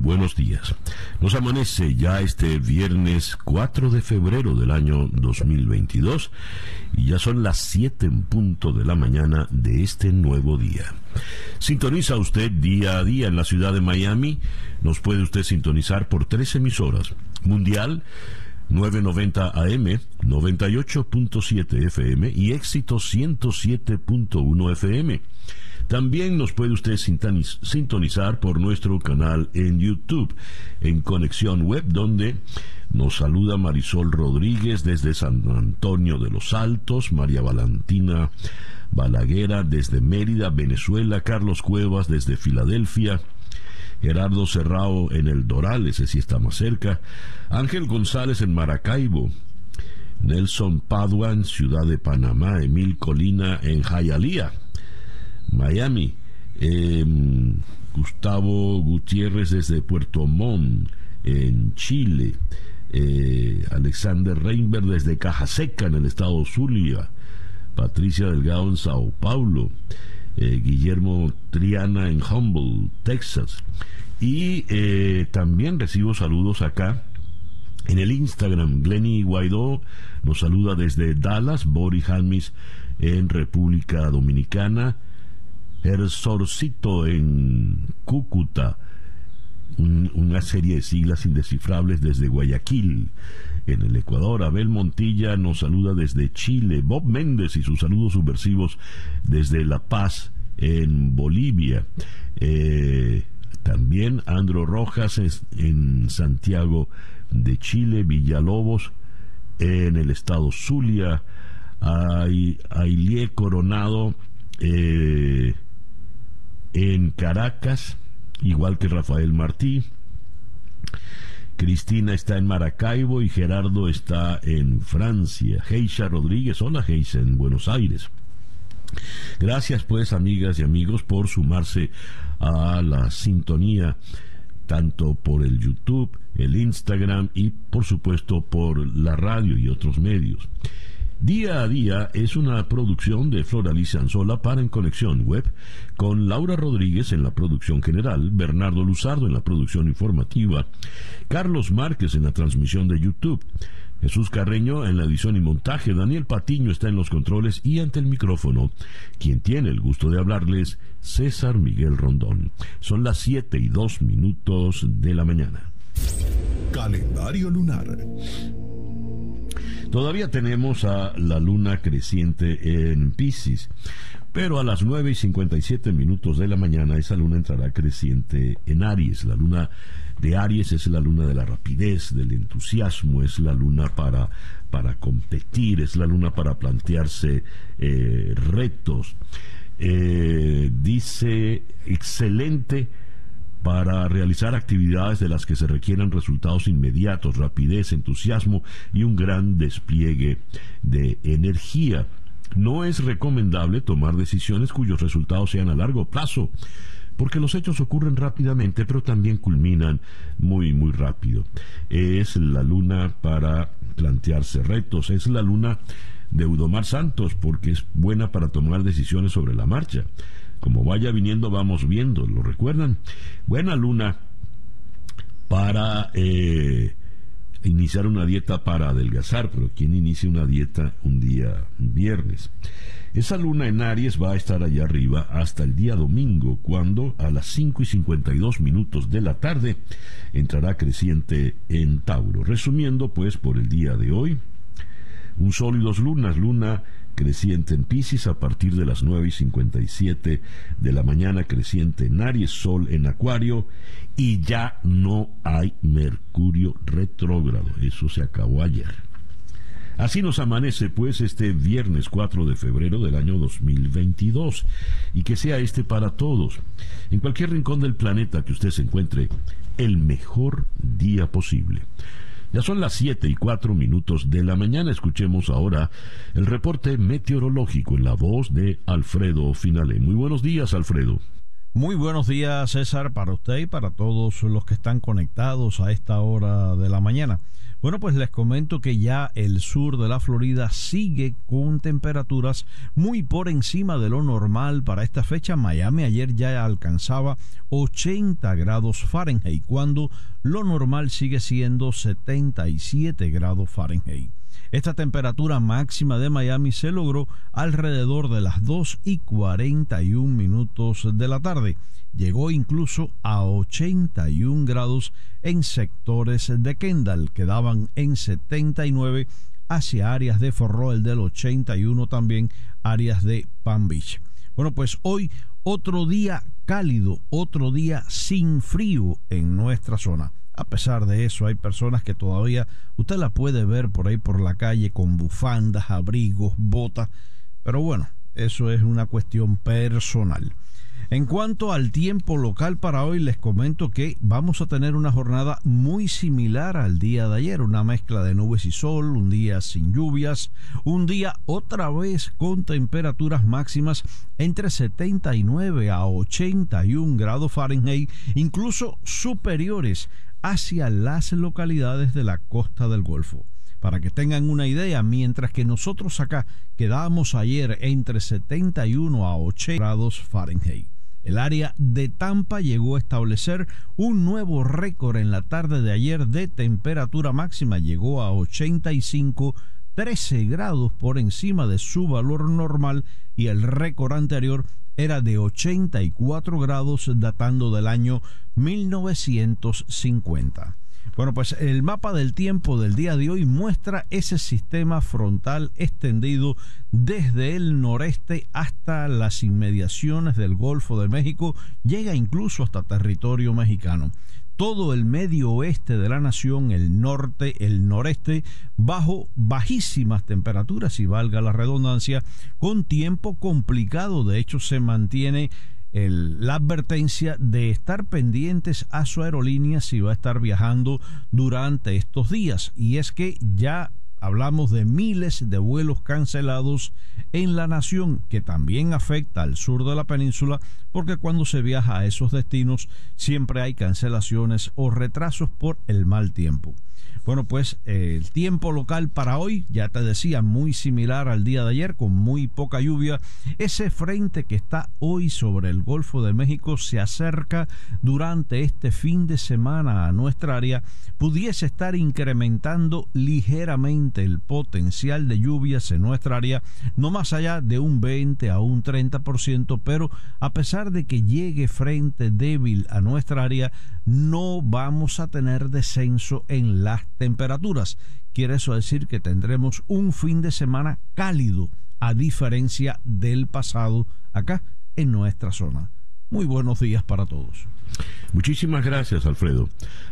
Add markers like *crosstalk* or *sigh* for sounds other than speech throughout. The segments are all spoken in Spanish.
Buenos días. Nos amanece ya este viernes 4 de febrero del año 2022 y ya son las 7 en punto de la mañana de este nuevo día. Sintoniza usted día a día en la ciudad de Miami. Nos puede usted sintonizar por tres emisoras. Mundial 990 AM, 98.7 FM y éxito 107.1 FM. También nos puede usted sintonizar por nuestro canal en YouTube, en Conexión Web, donde nos saluda Marisol Rodríguez desde San Antonio de los Altos, María Valentina Balaguera desde Mérida, Venezuela, Carlos Cuevas desde Filadelfia, Gerardo Serrao en el Doral, ese sí está más cerca, Ángel González en Maracaibo, Nelson Padua en Ciudad de Panamá, Emil Colina en Jayalía, Miami. Em, Gustavo Gutiérrez desde Puerto Montt, en Chile. Eh, Alexander Reinberg desde Caja Seca, en el estado Zulia. Patricia Delgado en Sao Paulo. Eh, Guillermo Triana en Humboldt, Texas. Y eh, también recibo saludos acá en el Instagram. Glenny Guaidó nos saluda desde Dallas. Boris Halmis en República Dominicana. El Sorcito en Cúcuta, una serie de siglas indescifrables desde Guayaquil, en el Ecuador. Abel Montilla nos saluda desde Chile. Bob Méndez y sus saludos subversivos desde La Paz, en Bolivia. Eh, también Andro Rojas en Santiago de Chile, Villalobos en el estado Zulia, Ailie Coronado eh, en Caracas, igual que Rafael Martí. Cristina está en Maracaibo y Gerardo está en Francia. Geisha Rodríguez, hola Geisha, en Buenos Aires. Gracias pues amigas y amigos por sumarse a la sintonía tanto por el YouTube, el Instagram y por supuesto por la radio y otros medios. Día a Día es una producción de Flor Alicia Anzola para En Conexión Web, con Laura Rodríguez en la producción general, Bernardo Luzardo en la producción informativa, Carlos Márquez en la transmisión de YouTube, Jesús Carreño en la edición y montaje, Daniel Patiño está en los controles y ante el micrófono, quien tiene el gusto de hablarles, César Miguel Rondón. Son las 7 y 2 minutos de la mañana. Calendario lunar. Todavía tenemos a la luna creciente en Pisces, pero a las 9 y 57 minutos de la mañana esa luna entrará creciente en Aries. La luna de Aries es la luna de la rapidez, del entusiasmo, es la luna para, para competir, es la luna para plantearse eh, retos. Eh, dice, excelente para realizar actividades de las que se requieran resultados inmediatos, rapidez, entusiasmo y un gran despliegue de energía. No es recomendable tomar decisiones cuyos resultados sean a largo plazo, porque los hechos ocurren rápidamente, pero también culminan muy, muy rápido. Es la luna para plantearse retos, es la luna de Eudomar Santos, porque es buena para tomar decisiones sobre la marcha. Como vaya viniendo, vamos viendo, ¿lo recuerdan? Buena luna para eh, iniciar una dieta para adelgazar, pero ¿quién inicia una dieta un día viernes? Esa luna en Aries va a estar allá arriba hasta el día domingo, cuando a las 5 y 52 minutos de la tarde entrará creciente en Tauro. Resumiendo, pues, por el día de hoy, un sol y dos lunas, luna creciente en Pisces a partir de las 9 y 57 de la mañana, creciente en Aries, Sol en Acuario, y ya no hay Mercurio retrógrado. Eso se acabó ayer. Así nos amanece pues este viernes 4 de febrero del año 2022 y que sea este para todos, en cualquier rincón del planeta que usted se encuentre, el mejor día posible. Ya son las 7 y 4 minutos de la mañana. Escuchemos ahora el reporte meteorológico en la voz de Alfredo Finale. Muy buenos días, Alfredo. Muy buenos días, César, para usted y para todos los que están conectados a esta hora de la mañana. Bueno, pues les comento que ya el sur de la Florida sigue con temperaturas muy por encima de lo normal para esta fecha. Miami ayer ya alcanzaba 80 grados Fahrenheit, cuando lo normal sigue siendo 77 grados Fahrenheit. Esta temperatura máxima de Miami se logró alrededor de las 2 y 41 minutos de la tarde. Llegó incluso a 81 grados en sectores de Kendall, que daban en 79 hacia áreas de Forroel del 81 también áreas de Palm Beach. Bueno, pues hoy otro día cálido, otro día sin frío en nuestra zona. A pesar de eso, hay personas que todavía usted la puede ver por ahí por la calle con bufandas, abrigos, botas. Pero bueno, eso es una cuestión personal. En cuanto al tiempo local para hoy, les comento que vamos a tener una jornada muy similar al día de ayer, una mezcla de nubes y sol, un día sin lluvias, un día otra vez con temperaturas máximas entre 79 a 81 grados Fahrenheit, incluso superiores hacia las localidades de la costa del Golfo. Para que tengan una idea, mientras que nosotros acá quedábamos ayer entre 71 a 80 grados Fahrenheit. El área de Tampa llegó a establecer un nuevo récord en la tarde de ayer de temperatura máxima, llegó a 85 13 grados por encima de su valor normal y el récord anterior era de 84 grados datando del año 1950. Bueno, pues el mapa del tiempo del día de hoy muestra ese sistema frontal extendido desde el noreste hasta las inmediaciones del Golfo de México, llega incluso hasta territorio mexicano todo el medio oeste de la nación, el norte, el noreste, bajo bajísimas temperaturas, y valga la redundancia, con tiempo complicado. De hecho, se mantiene la advertencia de estar pendientes a su aerolínea si va a estar viajando durante estos días. Y es que ya hablamos de miles de vuelos cancelados en la nación, que también afecta al sur de la península, porque cuando se viaja a esos destinos siempre hay cancelaciones o retrasos por el mal tiempo. Bueno, pues el tiempo local para hoy, ya te decía, muy similar al día de ayer, con muy poca lluvia. Ese frente que está hoy sobre el Golfo de México se acerca durante este fin de semana a nuestra área, pudiese estar incrementando ligeramente el potencial de lluvias en nuestra área, no más allá de un 20 a un 30%, pero a pesar de que llegue frente débil a nuestra área, no vamos a tener descenso en las temperaturas. Quiere eso decir que tendremos un fin de semana cálido, a diferencia del pasado acá en nuestra zona. Muy buenos días para todos. Muchísimas gracias, Alfredo.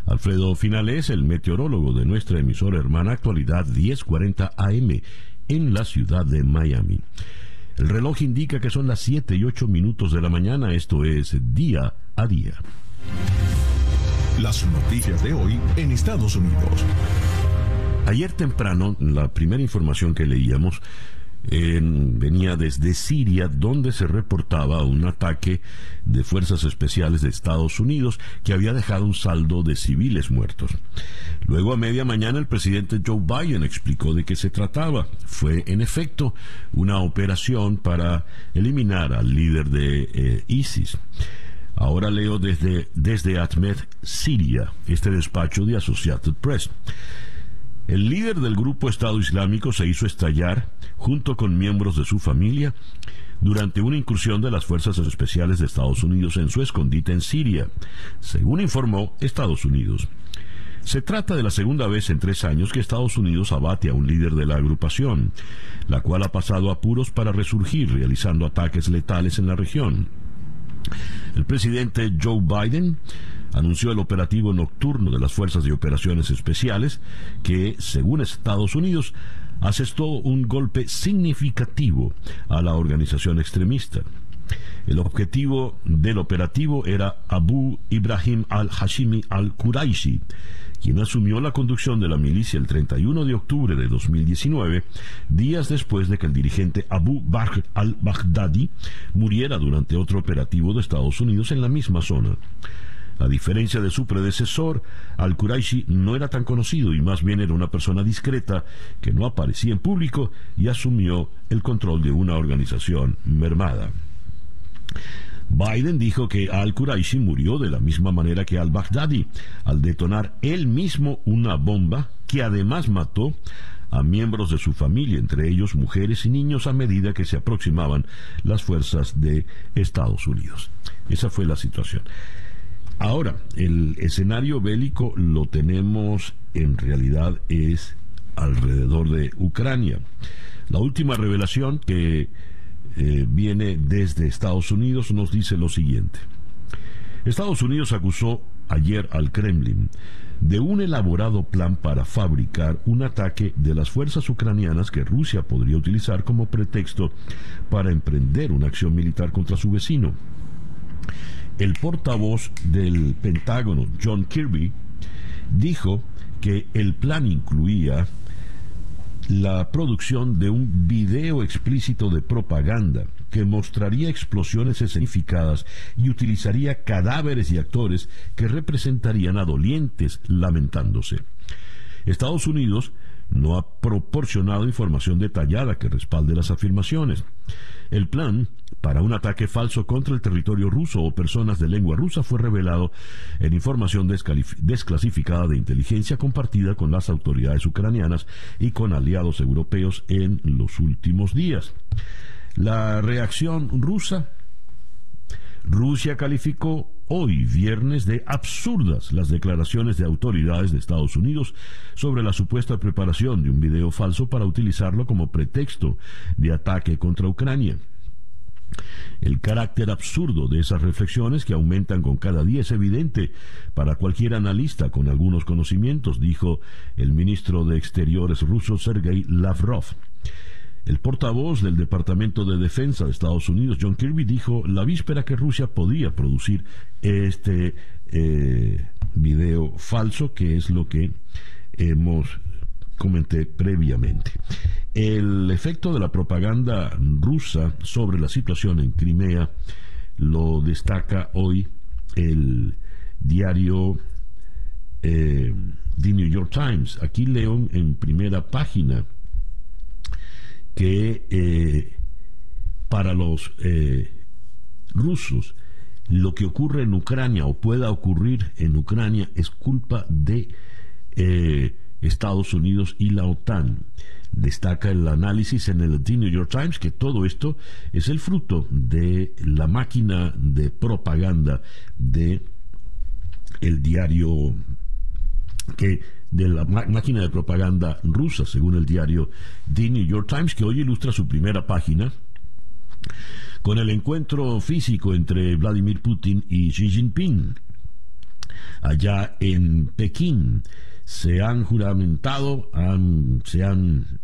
Alfredo Finales, el meteorólogo de nuestra emisora hermana Actualidad 1040 AM en la ciudad de Miami. El reloj indica que son las 7 y 8 minutos de la mañana, esto es día a día. Las noticias de hoy en Estados Unidos. Ayer temprano, la primera información que leíamos venía desde Siria, donde se reportaba un ataque de fuerzas especiales de Estados Unidos que había dejado un saldo de civiles muertos. Luego, a media mañana, el presidente Joe Biden explicó de qué se trataba. Fue, en efecto, una operación para eliminar al líder de eh, ISIS. Ahora leo desde, desde Atmed, Siria, este despacho de Associated Press. El líder del grupo Estado Islámico se hizo estallar junto con miembros de su familia durante una incursión de las Fuerzas Especiales de Estados Unidos en su escondite en Siria, según informó Estados Unidos. Se trata de la segunda vez en tres años que Estados Unidos abate a un líder de la agrupación, la cual ha pasado apuros para resurgir realizando ataques letales en la región. El presidente Joe Biden anunció el operativo nocturno de las Fuerzas de Operaciones Especiales que, según Estados Unidos, asestó un golpe significativo a la organización extremista. El objetivo del operativo era Abu Ibrahim al-Hashimi al-Quraishi, quien asumió la conducción de la milicia el 31 de octubre de 2019, días después de que el dirigente Abu Bakr al-Baghdadi muriera durante otro operativo de Estados Unidos en la misma zona. A diferencia de su predecesor, Al-Quraishi no era tan conocido y más bien era una persona discreta que no aparecía en público y asumió el control de una organización mermada. Biden dijo que al-Quraishi murió de la misma manera que al-Baghdadi, al detonar él mismo una bomba que además mató a miembros de su familia, entre ellos mujeres y niños, a medida que se aproximaban las fuerzas de Estados Unidos. Esa fue la situación. Ahora, el escenario bélico lo tenemos en realidad es alrededor de Ucrania. La última revelación que eh, viene desde Estados Unidos nos dice lo siguiente. Estados Unidos acusó ayer al Kremlin de un elaborado plan para fabricar un ataque de las fuerzas ucranianas que Rusia podría utilizar como pretexto para emprender una acción militar contra su vecino. El portavoz del Pentágono, John Kirby, dijo que el plan incluía la producción de un video explícito de propaganda que mostraría explosiones escenificadas y utilizaría cadáveres y actores que representarían a dolientes lamentándose. Estados Unidos no ha proporcionado información detallada que respalde las afirmaciones. El plan para un ataque falso contra el territorio ruso o personas de lengua rusa fue revelado en información desclasificada de inteligencia compartida con las autoridades ucranianas y con aliados europeos en los últimos días. La reacción rusa Rusia calificó hoy, viernes, de absurdas las declaraciones de autoridades de Estados Unidos sobre la supuesta preparación de un video falso para utilizarlo como pretexto de ataque contra Ucrania. El carácter absurdo de esas reflexiones, que aumentan con cada día, es evidente para cualquier analista con algunos conocimientos, dijo el ministro de Exteriores ruso Sergei Lavrov. El portavoz del Departamento de Defensa de Estados Unidos, John Kirby, dijo la víspera que Rusia podía producir este eh, video falso, que es lo que hemos comenté previamente. El efecto de la propaganda rusa sobre la situación en Crimea lo destaca hoy el diario eh, The New York Times. Aquí leo en primera página que eh, para los eh, rusos lo que ocurre en Ucrania o pueda ocurrir en Ucrania es culpa de eh, Estados Unidos y la OTAN. Destaca el análisis en el The New York Times que todo esto es el fruto de la máquina de propaganda de el diario que de la máquina de propaganda rusa, según el diario The New York Times, que hoy ilustra su primera página con el encuentro físico entre Vladimir Putin y Xi Jinping. Allá en Pekín se han juramentado, se han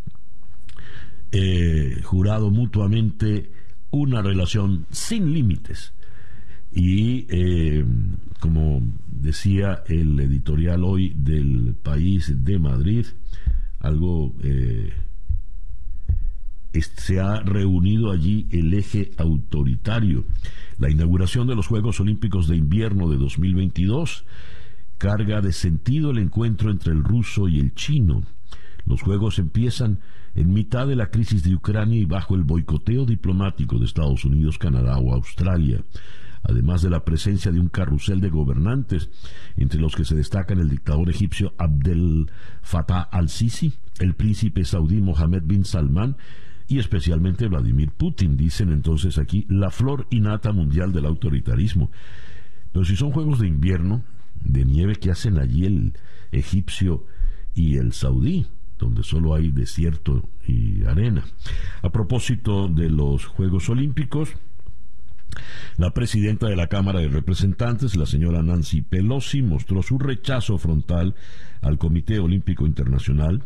eh, jurado mutuamente una relación sin límites y eh, como decía el editorial hoy del país de Madrid, algo eh, se ha reunido allí el eje autoritario. La inauguración de los Juegos Olímpicos de Invierno de 2022 carga de sentido el encuentro entre el ruso y el chino. Los Juegos empiezan en mitad de la crisis de Ucrania y bajo el boicoteo diplomático de Estados Unidos, Canadá o Australia además de la presencia de un carrusel de gobernantes, entre los que se destacan el dictador egipcio Abdel Fattah al-Sisi, el príncipe saudí Mohammed bin Salman y especialmente Vladimir Putin, dicen entonces aquí, la flor innata mundial del autoritarismo. Pero si son juegos de invierno, de nieve que hacen allí el egipcio y el saudí, donde solo hay desierto y arena. A propósito de los Juegos Olímpicos, la presidenta de la Cámara de Representantes, la señora Nancy Pelosi, mostró su rechazo frontal al Comité Olímpico Internacional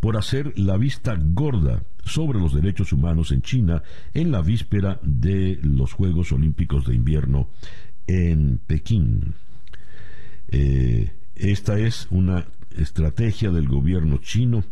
por hacer la vista gorda sobre los derechos humanos en China en la víspera de los Juegos Olímpicos de Invierno en Pekín. Eh, esta es una estrategia del gobierno chino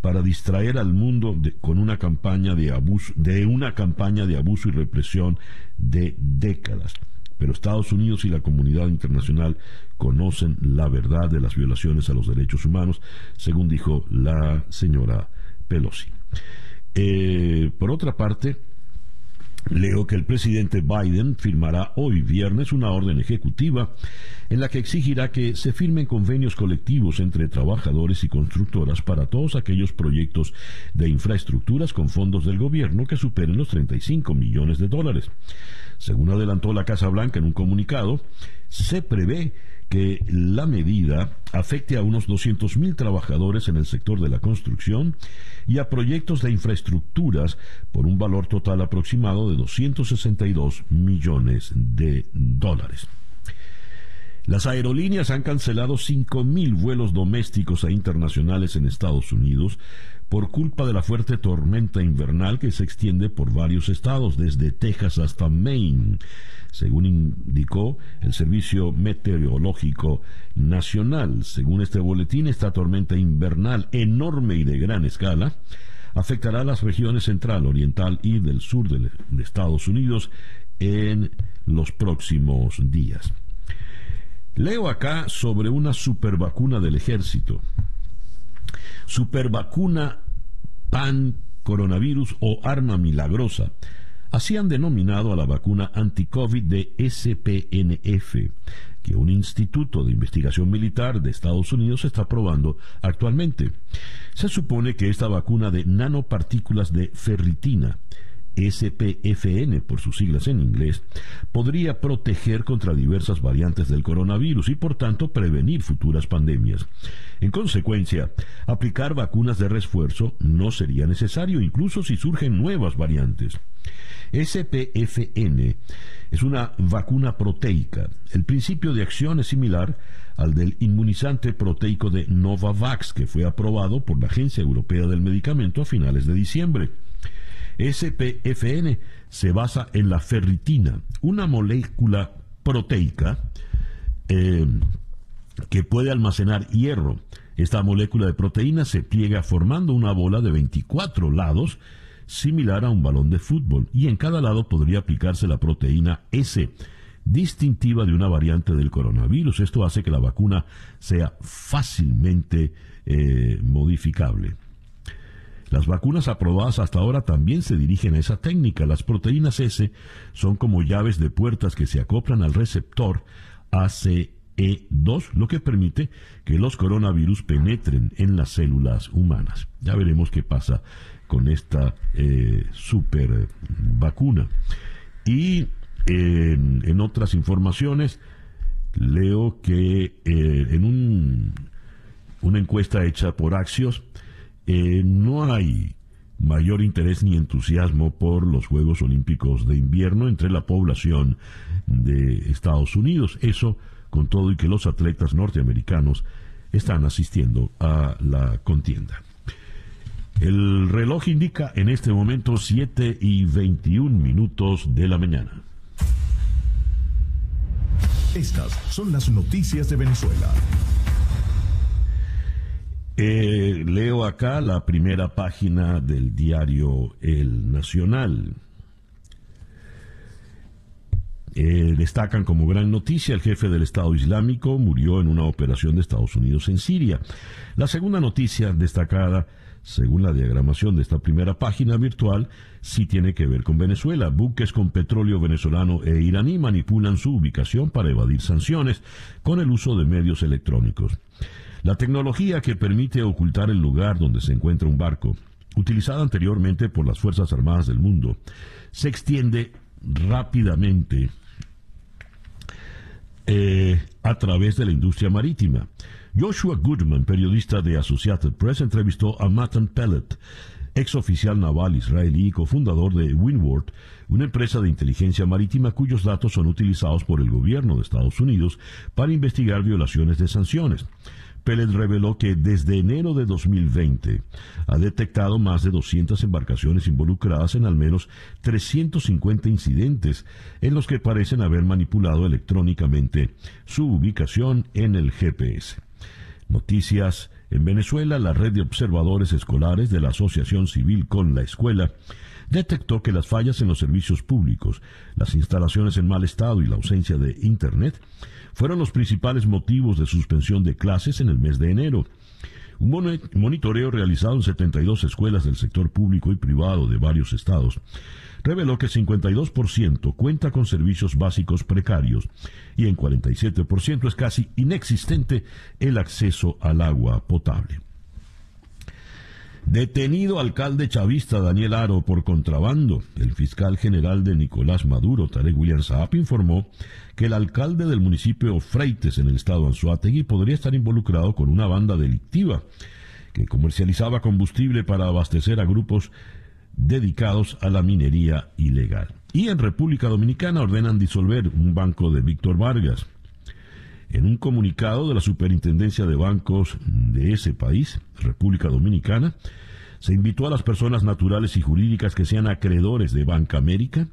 para distraer al mundo con una campaña de abuso, de una campaña de abuso y represión de décadas. Pero Estados Unidos y la comunidad internacional conocen la verdad de las violaciones a los derechos humanos, según dijo la señora Pelosi. Eh, por otra parte, Leo que el presidente Biden firmará hoy viernes una orden ejecutiva en la que exigirá que se firmen convenios colectivos entre trabajadores y constructoras para todos aquellos proyectos de infraestructuras con fondos del gobierno que superen los 35 millones de dólares. Según adelantó la Casa Blanca en un comunicado, se prevé que la medida afecte a unos 200.000 trabajadores en el sector de la construcción y a proyectos de infraestructuras por un valor total aproximado de 262 millones de dólares. Las aerolíneas han cancelado 5.000 vuelos domésticos e internacionales en Estados Unidos por culpa de la fuerte tormenta invernal que se extiende por varios estados, desde Texas hasta Maine. Según indicó el Servicio Meteorológico Nacional, según este boletín, esta tormenta invernal enorme y de gran escala afectará a las regiones central, oriental y del sur de Estados Unidos en los próximos días. Leo acá sobre una supervacuna del ejército. Supervacuna pan coronavirus o arma milagrosa. Así han denominado a la vacuna anti-COVID de SPNF, que un instituto de investigación militar de Estados Unidos está probando actualmente. Se supone que esta vacuna de nanopartículas de ferritina SPFN por sus siglas en inglés, podría proteger contra diversas variantes del coronavirus y por tanto prevenir futuras pandemias. En consecuencia, aplicar vacunas de refuerzo no sería necesario incluso si surgen nuevas variantes. SPFN es una vacuna proteica. El principio de acción es similar al del inmunizante proteico de Novavax que fue aprobado por la Agencia Europea del Medicamento a finales de diciembre. SPFN se basa en la ferritina, una molécula proteica eh, que puede almacenar hierro. Esta molécula de proteína se pliega formando una bola de 24 lados, similar a un balón de fútbol, y en cada lado podría aplicarse la proteína S, distintiva de una variante del coronavirus. Esto hace que la vacuna sea fácilmente eh, modificable. Las vacunas aprobadas hasta ahora también se dirigen a esa técnica. Las proteínas son como llaves de puertas que se acoplan al receptor ACE2, lo que permite que los coronavirus penetren en las células humanas. Ya veremos qué pasa con esta eh, super vacuna. Y en otras informaciones, leo que eh, en un, una encuesta hecha por Axios, eh, no hay mayor interés ni entusiasmo por los Juegos Olímpicos de invierno entre la población de Estados Unidos. Eso con todo y que los atletas norteamericanos están asistiendo a la contienda. El reloj indica en este momento 7 y 21 minutos de la mañana. Estas son las noticias de Venezuela. Eh, leo acá la primera página del diario El Nacional. Eh, destacan como gran noticia el jefe del Estado Islámico murió en una operación de Estados Unidos en Siria. La segunda noticia destacada, según la diagramación de esta primera página virtual, sí tiene que ver con Venezuela. Buques con petróleo venezolano e iraní manipulan su ubicación para evadir sanciones con el uso de medios electrónicos. La tecnología que permite ocultar el lugar donde se encuentra un barco, utilizada anteriormente por las Fuerzas Armadas del mundo, se extiende rápidamente eh, a través de la industria marítima. Joshua Goodman, periodista de Associated Press, entrevistó a Matan Pellet, ex oficial naval israelí y cofundador de Windward, una empresa de inteligencia marítima cuyos datos son utilizados por el gobierno de Estados Unidos para investigar violaciones de sanciones. Pellet reveló que desde enero de 2020 ha detectado más de 200 embarcaciones involucradas en al menos 350 incidentes en los que parecen haber manipulado electrónicamente su ubicación en el GPS. Noticias. En Venezuela, la red de observadores escolares de la Asociación Civil con la Escuela detectó que las fallas en los servicios públicos, las instalaciones en mal estado y la ausencia de Internet fueron los principales motivos de suspensión de clases en el mes de enero. Un monitoreo realizado en 72 escuelas del sector público y privado de varios estados reveló que 52% cuenta con servicios básicos precarios y en 47% es casi inexistente el acceso al agua potable. Detenido alcalde chavista Daniel Aro por contrabando, el fiscal general de Nicolás Maduro, Tarek William Saab, informó que el alcalde del municipio Freites en el estado Anzuategui podría estar involucrado con una banda delictiva que comercializaba combustible para abastecer a grupos dedicados a la minería ilegal. Y en República Dominicana ordenan disolver un banco de Víctor Vargas. En un comunicado de la Superintendencia de Bancos de ese país, República Dominicana, se invitó a las personas naturales y jurídicas que sean acreedores de Banca América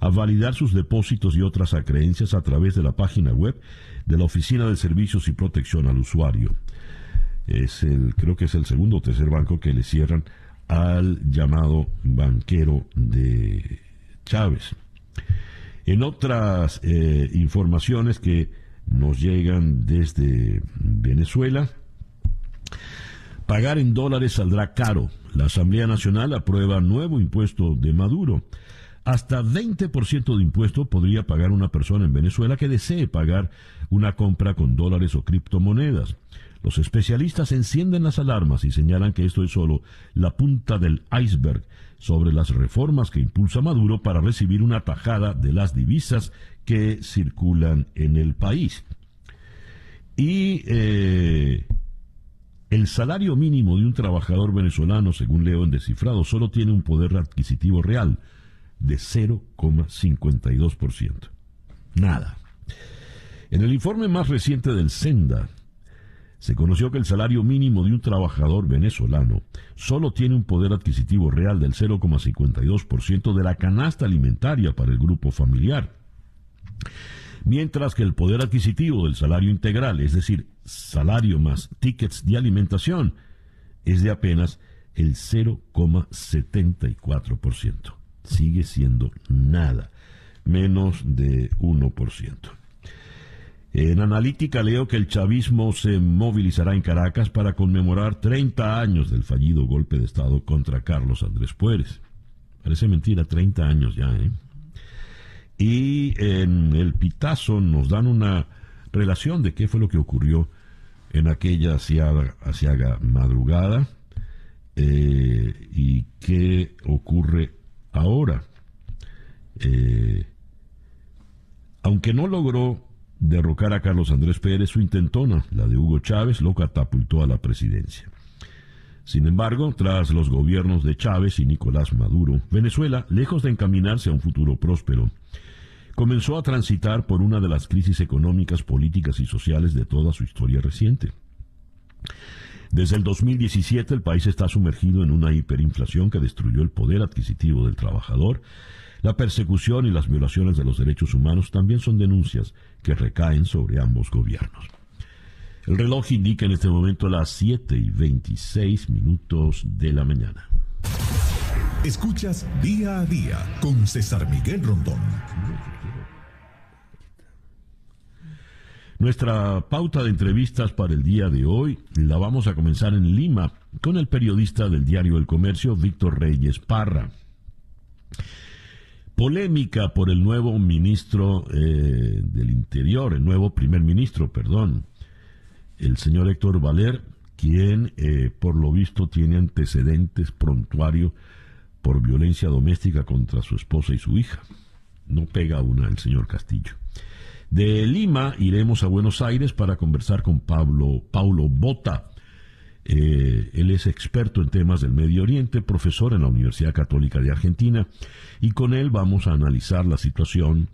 a validar sus depósitos y otras acreencias a través de la página web de la Oficina de Servicios y Protección al Usuario. Es el, creo que es el segundo o tercer banco que le cierran al llamado banquero de Chávez. En otras eh, informaciones que nos llegan desde Venezuela, pagar en dólares saldrá caro. La Asamblea Nacional aprueba nuevo impuesto de Maduro. Hasta 20% de impuesto podría pagar una persona en Venezuela que desee pagar una compra con dólares o criptomonedas. Los especialistas encienden las alarmas y señalan que esto es solo la punta del iceberg sobre las reformas que impulsa Maduro para recibir una tajada de las divisas que circulan en el país. Y eh, el salario mínimo de un trabajador venezolano, según leo en Descifrado, solo tiene un poder adquisitivo real de 0,52%. Nada. En el informe más reciente del Senda, se conoció que el salario mínimo de un trabajador venezolano solo tiene un poder adquisitivo real del 0,52% de la canasta alimentaria para el grupo familiar, mientras que el poder adquisitivo del salario integral, es decir, salario más tickets de alimentación, es de apenas el 0,74%. Sigue siendo nada, menos de 1%. En analítica leo que el chavismo se movilizará en Caracas para conmemorar 30 años del fallido golpe de Estado contra Carlos Andrés Pérez. Parece mentira, 30 años ya, ¿eh? Y en el Pitazo nos dan una relación de qué fue lo que ocurrió en aquella asiaga, madrugada eh, y qué ocurre ahora. Eh, aunque no logró derrocar a Carlos Andrés Pérez, su intentona, la de Hugo Chávez, lo catapultó a la presidencia. Sin embargo, tras los gobiernos de Chávez y Nicolás Maduro, Venezuela, lejos de encaminarse a un futuro próspero, comenzó a transitar por una de las crisis económicas, políticas y sociales de toda su historia reciente. Desde el 2017 el país está sumergido en una hiperinflación que destruyó el poder adquisitivo del trabajador la persecución y las violaciones de los derechos humanos también son denuncias que recaen sobre ambos gobiernos. El reloj indica en este momento las 7 y 26 minutos de la mañana. Escuchas día a día con César Miguel Rondón. Nuestra pauta de entrevistas para el día de hoy la vamos a comenzar en Lima con el periodista del diario El Comercio, Víctor Reyes Parra. Polémica por el nuevo ministro eh, del Interior, el nuevo primer ministro, perdón, el señor Héctor Valer, quien eh, por lo visto tiene antecedentes prontuario por violencia doméstica contra su esposa y su hija. No pega una el señor Castillo. De Lima iremos a Buenos Aires para conversar con Pablo, Paulo Bota, eh, él es experto en temas del Medio Oriente, profesor en la Universidad Católica de Argentina, y con él vamos a analizar la situación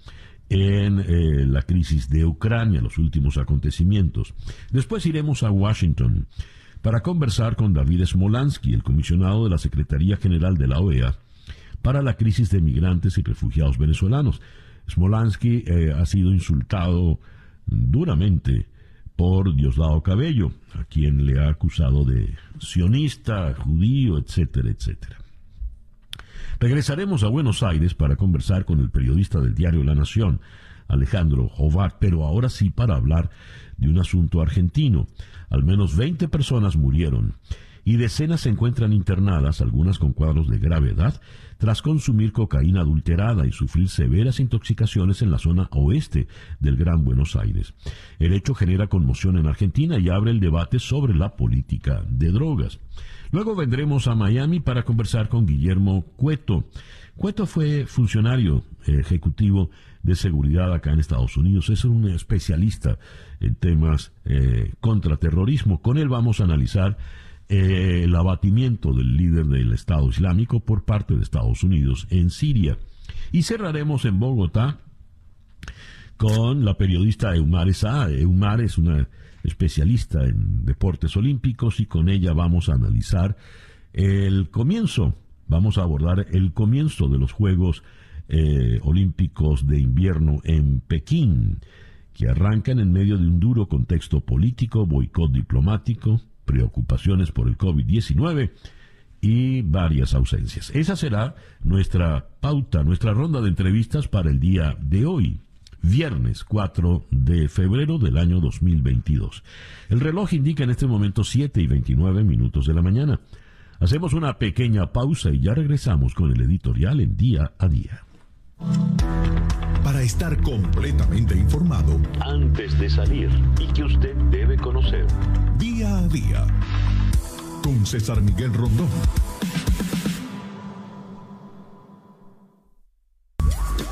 en eh, la crisis de Ucrania, los últimos acontecimientos. Después iremos a Washington para conversar con David Smolansky, el comisionado de la Secretaría General de la OEA para la crisis de migrantes y refugiados venezolanos. Smolansky eh, ha sido insultado duramente por Diosdado Cabello, a quien le ha acusado de sionista, judío, etcétera, etcétera. Regresaremos a Buenos Aires para conversar con el periodista del diario La Nación, Alejandro Jovar, pero ahora sí para hablar de un asunto argentino. Al menos 20 personas murieron y decenas se encuentran internadas, algunas con cuadros de gravedad, tras consumir cocaína adulterada y sufrir severas intoxicaciones en la zona oeste del Gran Buenos Aires. El hecho genera conmoción en Argentina y abre el debate sobre la política de drogas. Luego vendremos a Miami para conversar con Guillermo Cueto. Cueto fue funcionario ejecutivo de seguridad acá en Estados Unidos. Es un especialista en temas eh, contra terrorismo. Con él vamos a analizar eh, el abatimiento del líder del Estado Islámico por parte de Estados Unidos en Siria. Y cerraremos en Bogotá con la periodista Eumar Esa. Eumar es una especialista en deportes olímpicos y con ella vamos a analizar el comienzo, vamos a abordar el comienzo de los Juegos eh, Olímpicos de Invierno en Pekín, que arrancan en medio de un duro contexto político, boicot diplomático, preocupaciones por el COVID-19 y varias ausencias. Esa será nuestra pauta, nuestra ronda de entrevistas para el día de hoy viernes 4 de febrero del año 2022. El reloj indica en este momento 7 y 29 minutos de la mañana. Hacemos una pequeña pausa y ya regresamos con el editorial en día a día. Para estar completamente informado antes de salir y que usted debe conocer. Día a día con César Miguel Rondón.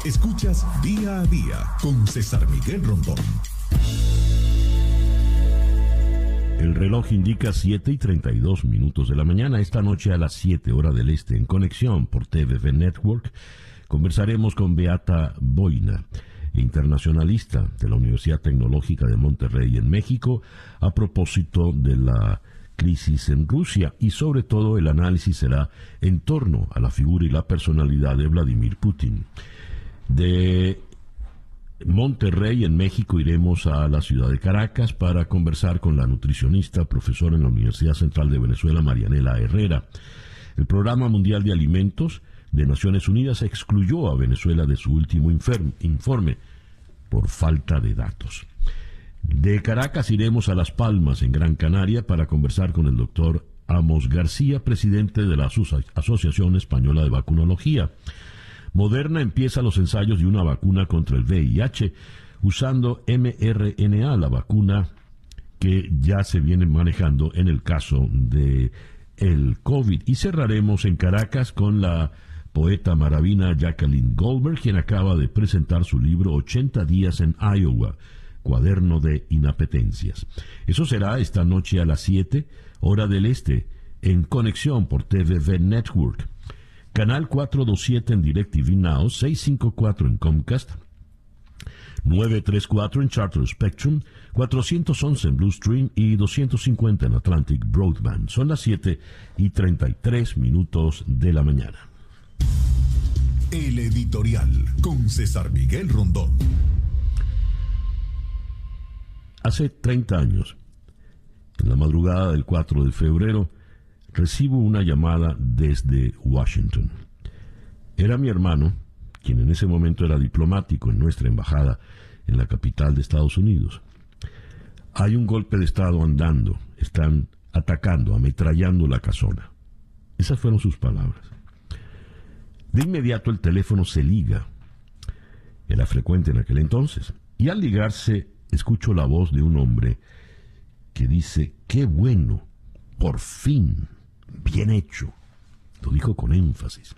Escuchas día a día con César Miguel Rondón. El reloj indica 7 y 32 minutos de la mañana. Esta noche a las 7 hora del este, en conexión por TVV Network, conversaremos con Beata Boina, internacionalista de la Universidad Tecnológica de Monterrey en México, a propósito de la crisis en Rusia y sobre todo el análisis será en torno a la figura y la personalidad de Vladimir Putin. De Monterrey, en México, iremos a la ciudad de Caracas para conversar con la nutricionista, profesora en la Universidad Central de Venezuela, Marianela Herrera. El Programa Mundial de Alimentos de Naciones Unidas excluyó a Venezuela de su último informe por falta de datos. De Caracas iremos a Las Palmas, en Gran Canaria, para conversar con el doctor Amos García, presidente de la Asociación Española de Vacunología. Moderna empieza los ensayos de una vacuna contra el VIH usando mRNA, la vacuna que ya se viene manejando en el caso de el COVID. Y cerraremos en Caracas con la poeta maravina Jacqueline Goldberg, quien acaba de presentar su libro 80 días en Iowa, cuaderno de inapetencias. Eso será esta noche a las 7, hora del este, en conexión por TVV Network. Canal 427 en DirecTV Now, 654 en Comcast, 934 en Charter Spectrum, 411 en Blue Stream y 250 en Atlantic Broadband. Son las 7 y 33 minutos de la mañana. El editorial con César Miguel Rondón. Hace 30 años, en la madrugada del 4 de febrero, recibo una llamada desde Washington. Era mi hermano, quien en ese momento era diplomático en nuestra embajada en la capital de Estados Unidos. Hay un golpe de Estado andando, están atacando, ametrallando la casona. Esas fueron sus palabras. De inmediato el teléfono se liga. Era frecuente en aquel entonces. Y al ligarse escucho la voz de un hombre que dice, qué bueno, por fin bien hecho. Lo dijo con énfasis.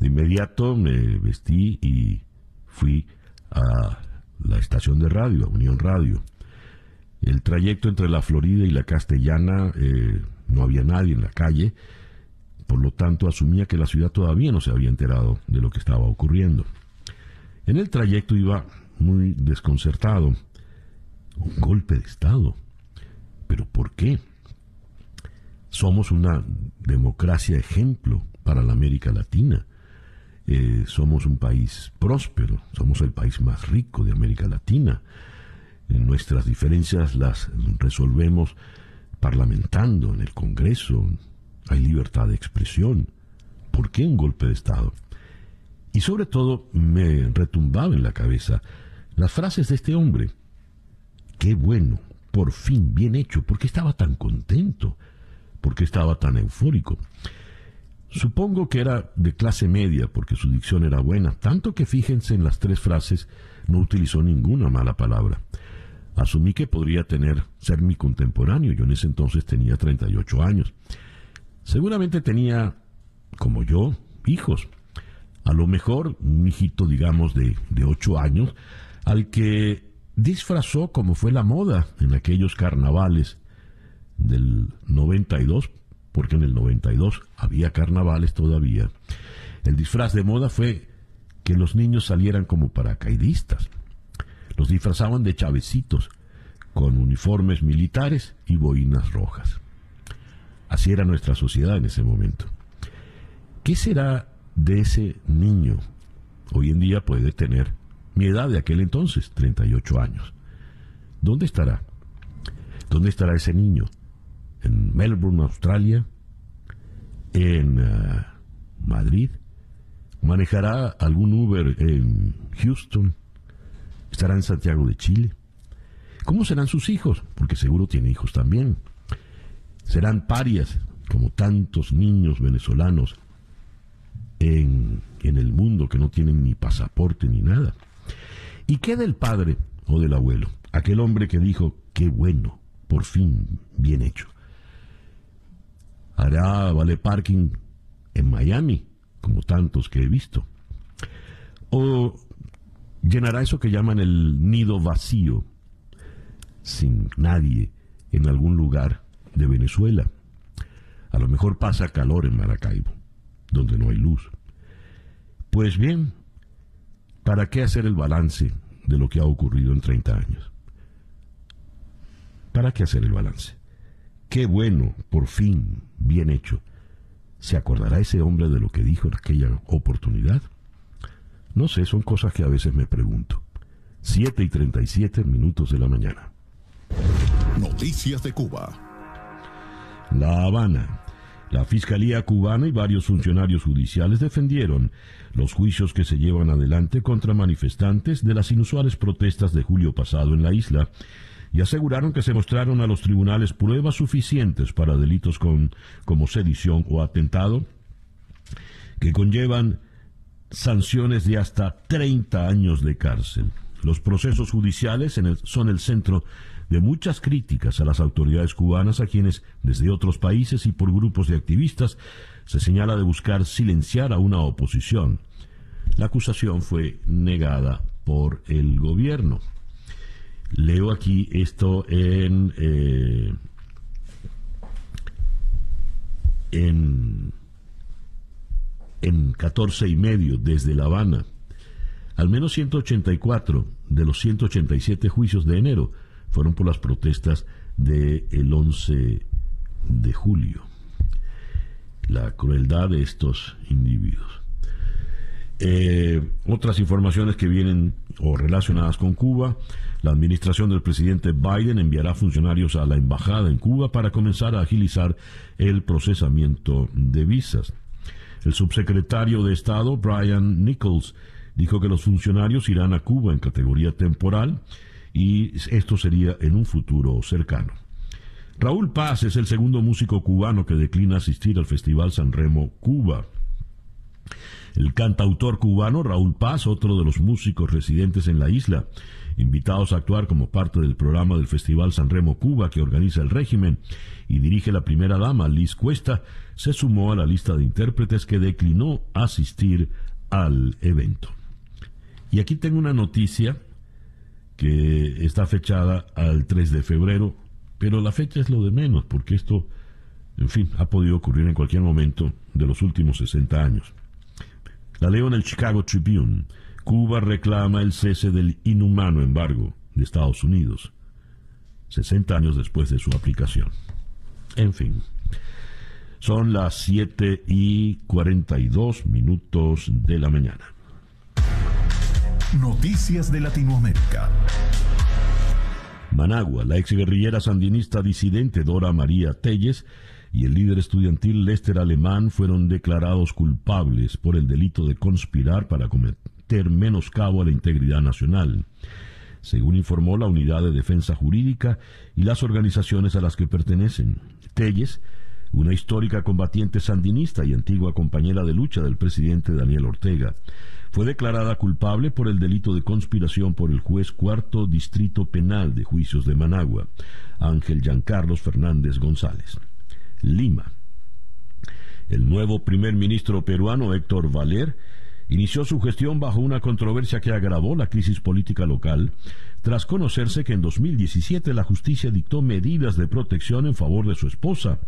De inmediato me vestí y fui a la estación de radio, a Unión Radio. El trayecto entre la Florida y la Castellana eh, no había nadie en la calle, por lo tanto asumía que la ciudad todavía no se había enterado de lo que estaba ocurriendo. En el trayecto iba muy desconcertado. Un golpe de Estado. ¿Pero por qué? Somos una democracia ejemplo para la América Latina. Eh, somos un país próspero, somos el país más rico de América Latina. Nuestras diferencias las resolvemos parlamentando en el Congreso. Hay libertad de expresión. ¿Por qué un golpe de Estado? Y sobre todo me retumbaba en la cabeza las frases de este hombre. Qué bueno, por fin, bien hecho, porque estaba tan contento, porque estaba tan eufórico. Supongo que era de clase media, porque su dicción era buena, tanto que fíjense en las tres frases, no utilizó ninguna mala palabra. Asumí que podría tener, ser mi contemporáneo, yo en ese entonces tenía 38 años. Seguramente tenía, como yo, hijos. A lo mejor un hijito, digamos, de, de 8 años, al que disfrazó como fue la moda en aquellos carnavales del 92, porque en el 92 había carnavales todavía. El disfraz de moda fue que los niños salieran como paracaidistas. Los disfrazaban de chavecitos, con uniformes militares y boinas rojas. Así era nuestra sociedad en ese momento. ¿Qué será de ese niño? Hoy en día puede tener mi edad de aquel entonces, 38 años. ¿Dónde estará? ¿Dónde estará ese niño? ¿En Melbourne, Australia? ¿En uh, Madrid? ¿Manejará algún Uber en Houston? ¿Estará en Santiago de Chile? ¿Cómo serán sus hijos? Porque seguro tiene hijos también. Serán parias, como tantos niños venezolanos en, en el mundo que no tienen ni pasaporte ni nada. ¿Y qué del padre o del abuelo? Aquel hombre que dijo, qué bueno, por fin, bien hecho. Hará vale parking en Miami, como tantos que he visto. O llenará eso que llaman el nido vacío, sin nadie en algún lugar de Venezuela. A lo mejor pasa calor en Maracaibo, donde no hay luz. Pues bien, ¿Para qué hacer el balance de lo que ha ocurrido en 30 años? ¿Para qué hacer el balance? Qué bueno, por fin, bien hecho. ¿Se acordará ese hombre de lo que dijo en aquella oportunidad? No sé, son cosas que a veces me pregunto. 7 y 37 minutos de la mañana. Noticias de Cuba. La Habana. La Fiscalía cubana y varios funcionarios judiciales defendieron los juicios que se llevan adelante contra manifestantes de las inusuales protestas de julio pasado en la isla y aseguraron que se mostraron a los tribunales pruebas suficientes para delitos con, como sedición o atentado que conllevan sanciones de hasta 30 años de cárcel. Los procesos judiciales son el centro de muchas críticas a las autoridades cubanas a quienes desde otros países y por grupos de activistas se señala de buscar silenciar a una oposición. La acusación fue negada por el gobierno. Leo aquí esto en, eh, en, en 14 y medio desde La Habana. Al menos 184 de los 187 juicios de enero fueron por las protestas del el 11 de julio. La crueldad de estos individuos. Eh, otras informaciones que vienen o relacionadas con Cuba. La administración del presidente Biden enviará funcionarios a la embajada en Cuba para comenzar a agilizar el procesamiento de visas. El subsecretario de Estado, Brian Nichols, dijo que los funcionarios irán a Cuba en categoría temporal y esto sería en un futuro cercano. Raúl Paz es el segundo músico cubano que declina asistir al Festival San Remo Cuba. El cantautor cubano Raúl Paz, otro de los músicos residentes en la isla, invitados a actuar como parte del programa del Festival San Remo Cuba que organiza el régimen y dirige la primera dama Liz Cuesta, se sumó a la lista de intérpretes que declinó asistir al evento. Y aquí tengo una noticia que está fechada al 3 de febrero, pero la fecha es lo de menos, porque esto, en fin, ha podido ocurrir en cualquier momento de los últimos 60 años. La leo en el Chicago Tribune. Cuba reclama el cese del inhumano embargo de Estados Unidos, 60 años después de su aplicación. En fin, son las 7 y 42 minutos de la mañana. Noticias de Latinoamérica. Managua, la exguerrillera sandinista disidente Dora María Telles y el líder estudiantil Lester Alemán fueron declarados culpables por el delito de conspirar para cometer menoscabo a la integridad nacional, según informó la Unidad de Defensa Jurídica y las organizaciones a las que pertenecen. Telles, una histórica combatiente sandinista y antigua compañera de lucha del presidente Daniel Ortega, fue declarada culpable por el delito de conspiración por el juez cuarto distrito penal de juicios de Managua, Ángel Giancarlos Fernández González. Lima. El nuevo primer ministro peruano Héctor Valer inició su gestión bajo una controversia que agravó la crisis política local, tras conocerse que en 2017 la justicia dictó medidas de protección en favor de su esposa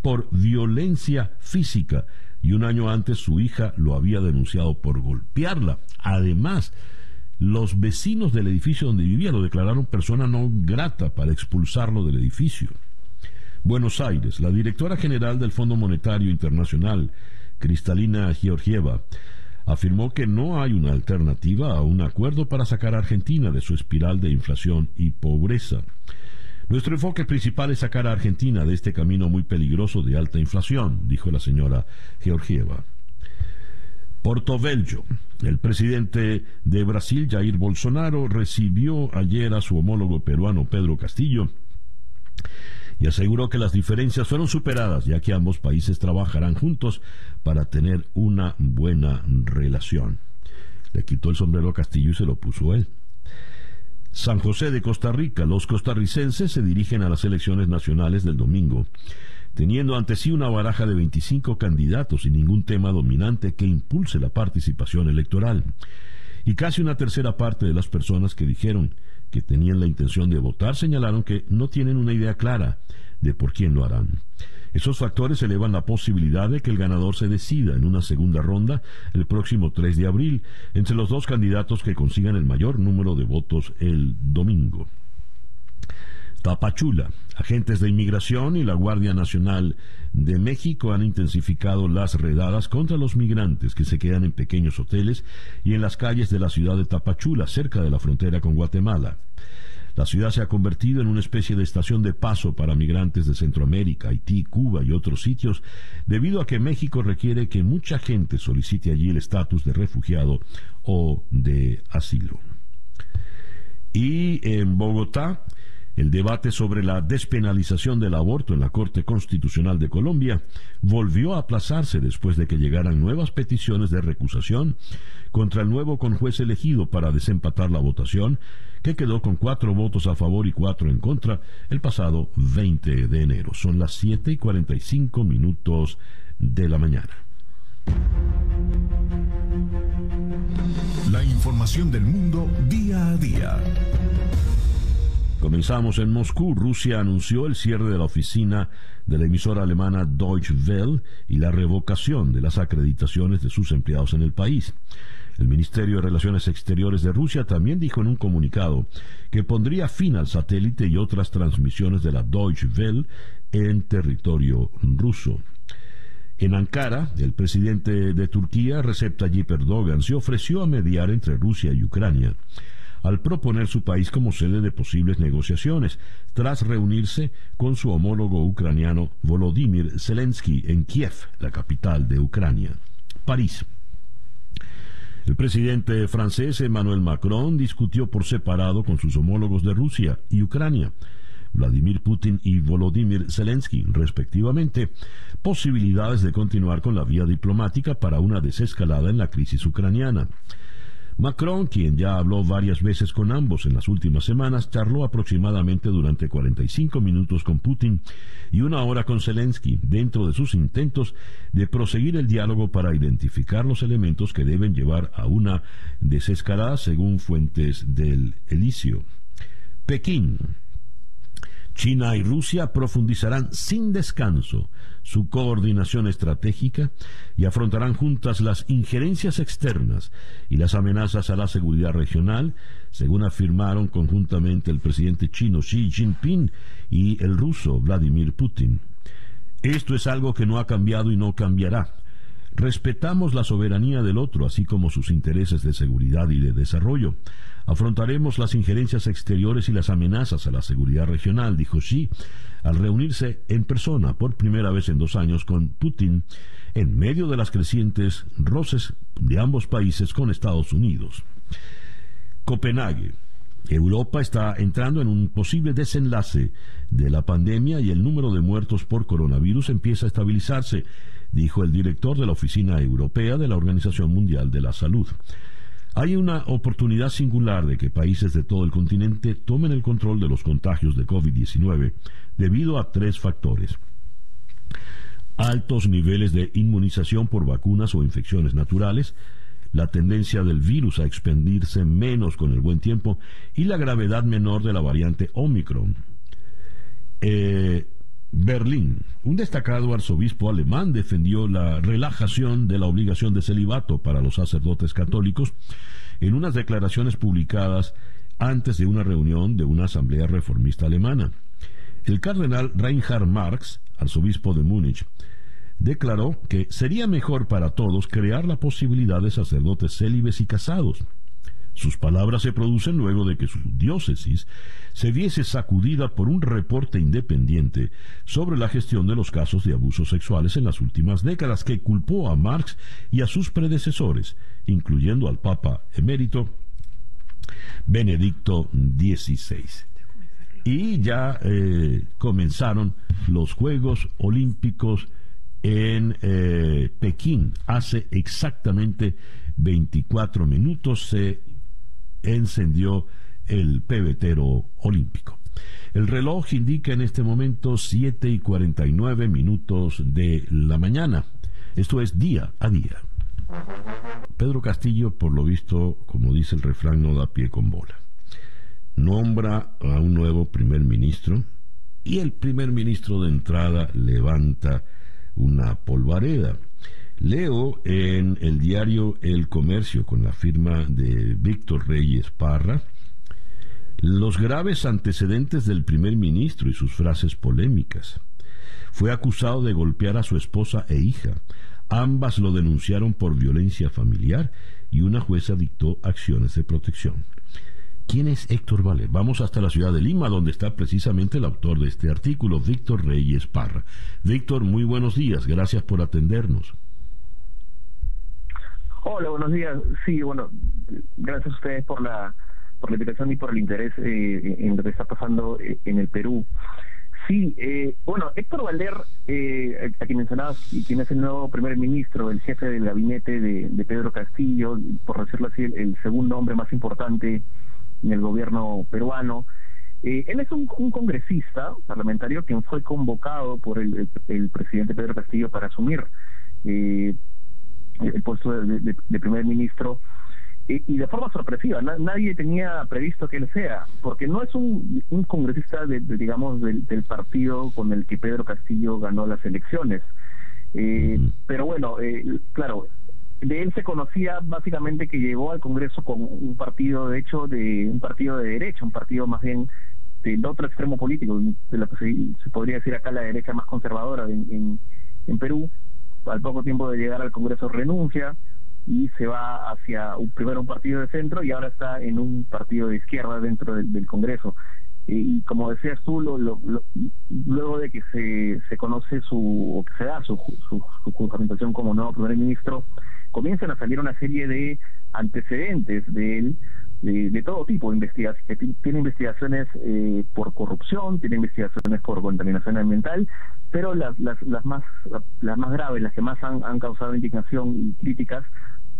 por violencia física y un año antes su hija lo había denunciado por golpearla. Además, los vecinos del edificio donde vivía lo declararon persona no grata para expulsarlo del edificio. Buenos Aires, la directora general del Fondo Monetario Internacional, Cristalina Georgieva, afirmó que no hay una alternativa a un acuerdo para sacar a Argentina de su espiral de inflación y pobreza. Nuestro enfoque principal es sacar a Argentina de este camino muy peligroso de alta inflación, dijo la señora Georgieva. Porto-Belgio. El presidente de Brasil, Jair Bolsonaro, recibió ayer a su homólogo peruano Pedro Castillo y aseguró que las diferencias fueron superadas, ya que ambos países trabajarán juntos para tener una buena relación. Le quitó el sombrero a Castillo y se lo puso él. San José de Costa Rica. Los costarricenses se dirigen a las elecciones nacionales del domingo, teniendo ante sí una baraja de 25 candidatos y ningún tema dominante que impulse la participación electoral. Y casi una tercera parte de las personas que dijeron que tenían la intención de votar señalaron que no tienen una idea clara de por quién lo harán. Esos factores elevan la posibilidad de que el ganador se decida en una segunda ronda el próximo 3 de abril entre los dos candidatos que consigan el mayor número de votos el domingo. Tapachula. Agentes de inmigración y la Guardia Nacional de México han intensificado las redadas contra los migrantes que se quedan en pequeños hoteles y en las calles de la ciudad de Tapachula, cerca de la frontera con Guatemala. La ciudad se ha convertido en una especie de estación de paso para migrantes de Centroamérica, Haití, Cuba y otros sitios, debido a que México requiere que mucha gente solicite allí el estatus de refugiado o de asilo. Y en Bogotá, el debate sobre la despenalización del aborto en la Corte Constitucional de Colombia volvió a aplazarse después de que llegaran nuevas peticiones de recusación contra el nuevo conjuez elegido para desempatar la votación, que quedó con cuatro votos a favor y cuatro en contra el pasado 20 de enero. Son las 7 y 45 minutos de la mañana. La información del mundo día a día. Comenzamos en Moscú. Rusia anunció el cierre de la oficina de la emisora alemana Deutsche Welle y la revocación de las acreditaciones de sus empleados en el país. El Ministerio de Relaciones Exteriores de Rusia también dijo en un comunicado que pondría fin al satélite y otras transmisiones de la Deutsche Welle en territorio ruso. En Ankara, el presidente de Turquía, Recep Tayyip Erdogan, se ofreció a mediar entre Rusia y Ucrania al proponer su país como sede de posibles negociaciones, tras reunirse con su homólogo ucraniano Volodymyr Zelensky en Kiev, la capital de Ucrania. París. El presidente francés Emmanuel Macron discutió por separado con sus homólogos de Rusia y Ucrania, Vladimir Putin y Volodymyr Zelensky, respectivamente, posibilidades de continuar con la vía diplomática para una desescalada en la crisis ucraniana. Macron, quien ya habló varias veces con ambos en las últimas semanas, charló aproximadamente durante 45 minutos con Putin y una hora con Zelensky dentro de sus intentos de proseguir el diálogo para identificar los elementos que deben llevar a una desescalada según fuentes del Elicio. Pekín. China y Rusia profundizarán sin descanso su coordinación estratégica y afrontarán juntas las injerencias externas y las amenazas a la seguridad regional, según afirmaron conjuntamente el presidente chino Xi Jinping y el ruso Vladimir Putin. Esto es algo que no ha cambiado y no cambiará. Respetamos la soberanía del otro, así como sus intereses de seguridad y de desarrollo. Afrontaremos las injerencias exteriores y las amenazas a la seguridad regional, dijo Xi, al reunirse en persona por primera vez en dos años con Putin en medio de las crecientes roces de ambos países con Estados Unidos. Copenhague. Europa está entrando en un posible desenlace de la pandemia y el número de muertos por coronavirus empieza a estabilizarse, dijo el director de la Oficina Europea de la Organización Mundial de la Salud. Hay una oportunidad singular de que países de todo el continente tomen el control de los contagios de COVID-19 debido a tres factores. Altos niveles de inmunización por vacunas o infecciones naturales, la tendencia del virus a expandirse menos con el buen tiempo y la gravedad menor de la variante Omicron. Eh, Berlín. Un destacado arzobispo alemán defendió la relajación de la obligación de celibato para los sacerdotes católicos en unas declaraciones publicadas antes de una reunión de una asamblea reformista alemana. El cardenal Reinhard Marx, arzobispo de Múnich, declaró que sería mejor para todos crear la posibilidad de sacerdotes célibes y casados sus palabras se producen luego de que su diócesis se viese sacudida por un reporte independiente sobre la gestión de los casos de abusos sexuales en las últimas décadas que culpó a Marx y a sus predecesores, incluyendo al Papa emérito Benedicto XVI. Y ya eh, comenzaron los Juegos Olímpicos en eh, Pekín. Hace exactamente 24 minutos se encendió el pebetero olímpico. El reloj indica en este momento 7 y 49 minutos de la mañana. Esto es día a día. Pedro Castillo, por lo visto, como dice el refrán, no da pie con bola. Nombra a un nuevo primer ministro y el primer ministro de entrada levanta una polvareda. Leo en el diario El Comercio, con la firma de Víctor Reyes Parra, los graves antecedentes del primer ministro y sus frases polémicas. Fue acusado de golpear a su esposa e hija. Ambas lo denunciaron por violencia familiar y una jueza dictó acciones de protección. ¿Quién es Héctor Vale? Vamos hasta la ciudad de Lima, donde está precisamente el autor de este artículo, Víctor Reyes Parra. Víctor, muy buenos días, gracias por atendernos. Hola, buenos días. Sí, bueno, gracias a ustedes por la por la invitación y por el interés eh, en lo que está pasando eh, en el Perú. Sí, eh, bueno, Héctor Valder, eh, a mencionabas, quien es el nuevo primer ministro, el jefe del gabinete de, Pedro Castillo, por decirlo así, el, segundo hombre más importante en el gobierno peruano. Eh, él es un, congresista parlamentario quien fue convocado por el, el presidente Pedro Castillo para asumir eh, el puesto de, primer ministro y, de forma sorpresiva. nadie tenía previsto que él sea, porque no es un, congresista, de, digamos, del, partido con el que Pedro Castillo ganó las elecciones. Eh, pero bueno, eh, claro, de él se conocía básicamente que llegó al Congreso con un partido, de hecho, de un partido de derecha, un partido más bien del otro extremo político, de lo que se, podría decir acá la derecha más conservadora en, en Perú, al poco tiempo de llegar al Congreso renuncia y se va hacia un, primero un partido de centro y ahora está en un partido de izquierda dentro del, Congreso. Y, como decías tú, lo, luego de que se, se conoce su, o que se da su, su, su como nuevo primer ministro, comienzan a salir una serie de antecedentes de él de, todo tipo de. Tiene investigaciones eh, por corrupción, tiene investigaciones por contaminación ambiental, pero las, las, las, más, las más graves, las que más han, han causado indignación y críticas,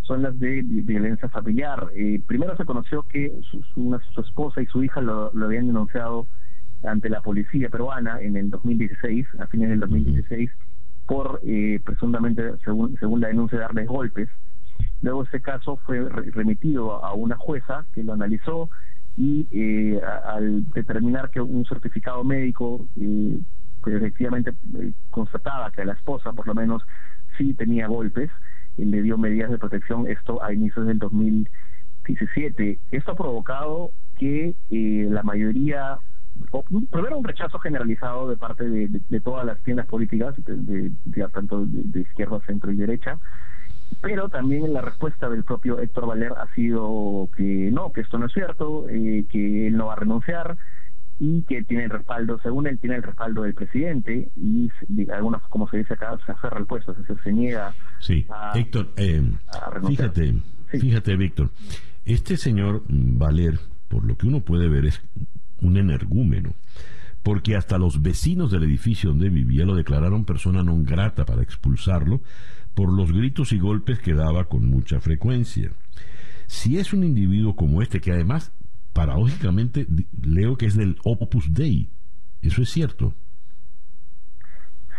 son las de violencia familiar. Eh, primero se conoció que su, su, esposa y su hija lo, lo, habían denunciado ante la policía peruana en el 2016, a fines del 2016, por eh, presuntamente, según, según la denuncia, darles golpes. Luego ese caso fue remitido a una jueza que lo analizó y eh, al determinar que un certificado médico eh, pues efectivamente eh, constataba que la esposa por lo menos sí tenía golpes, le dio medidas de protección, esto a inicios del 2017. Esto ha provocado que la mayoría primero un rechazo generalizado de parte de, todas las tiendas políticas, de, tanto de, izquierda, centro y derecha, pero también la respuesta del propio Héctor Valer ha sido que no, que esto no es cierto, eh, que él no va a renunciar y que tiene el respaldo, según él, tiene el respaldo del presidente y algunos, como se dice acá, se aferra al puesto, se, se niega sí. a, Héctor, eh, Fíjate, fíjate, Víctor, este señor Valer, por lo que uno puede ver, es un energúmeno porque hasta los vecinos del edificio donde vivía lo declararon persona non grata para expulsarlo por los gritos y golpes que daba con mucha frecuencia. Si es un individuo como este, que además, paradójicamente, leo que es del Opus Dei, ¿eso es cierto?